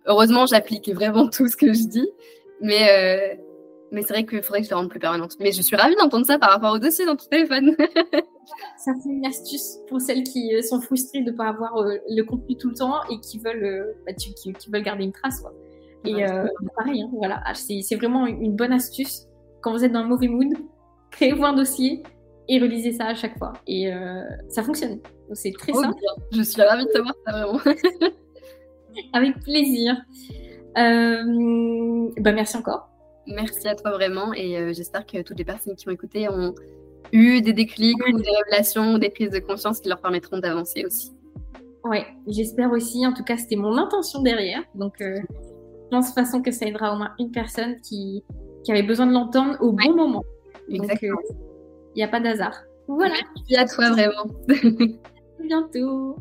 heureusement, j'applique vraiment tout ce que je dis. Mais, euh, mais c'est vrai qu'il faudrait que je le rende plus permanente. Mais je suis ravie d'entendre ça par rapport au dossier dans ton téléphone. <laughs> ça, c'est une astuce pour celles qui euh, sont frustrées de ne pas avoir euh, le contenu tout le temps et qui veulent, bah, qui, qui, veulent garder une trace. Quoi. Et pareil, hein, voilà, ah, c'est vraiment une bonne astuce. Quand vous êtes dans un mauvais mood, <laughs> créez-vous un dossier et relisez ça à chaque fois. Et ça fonctionne. C'est très oh, simple. Je suis ravie de savoir ça vraiment. <laughs> Avec plaisir. Euh, bah, merci encore. Merci à toi vraiment et j'espère que toutes les personnes qui ont écouté ont eu des déclics ou des révélations ou des prises de conscience qui leur permettront d'avancer aussi. Ouais, j'espère aussi. En tout cas, c'était mon intention derrière. Donc, je pense de toute façon que ça aidera au moins une personne qui, qui avait besoin de l'entendre au bon moment. Exactement. Il n'y a pas d'hasard. Voilà. Merci à toi vraiment. à bientôt.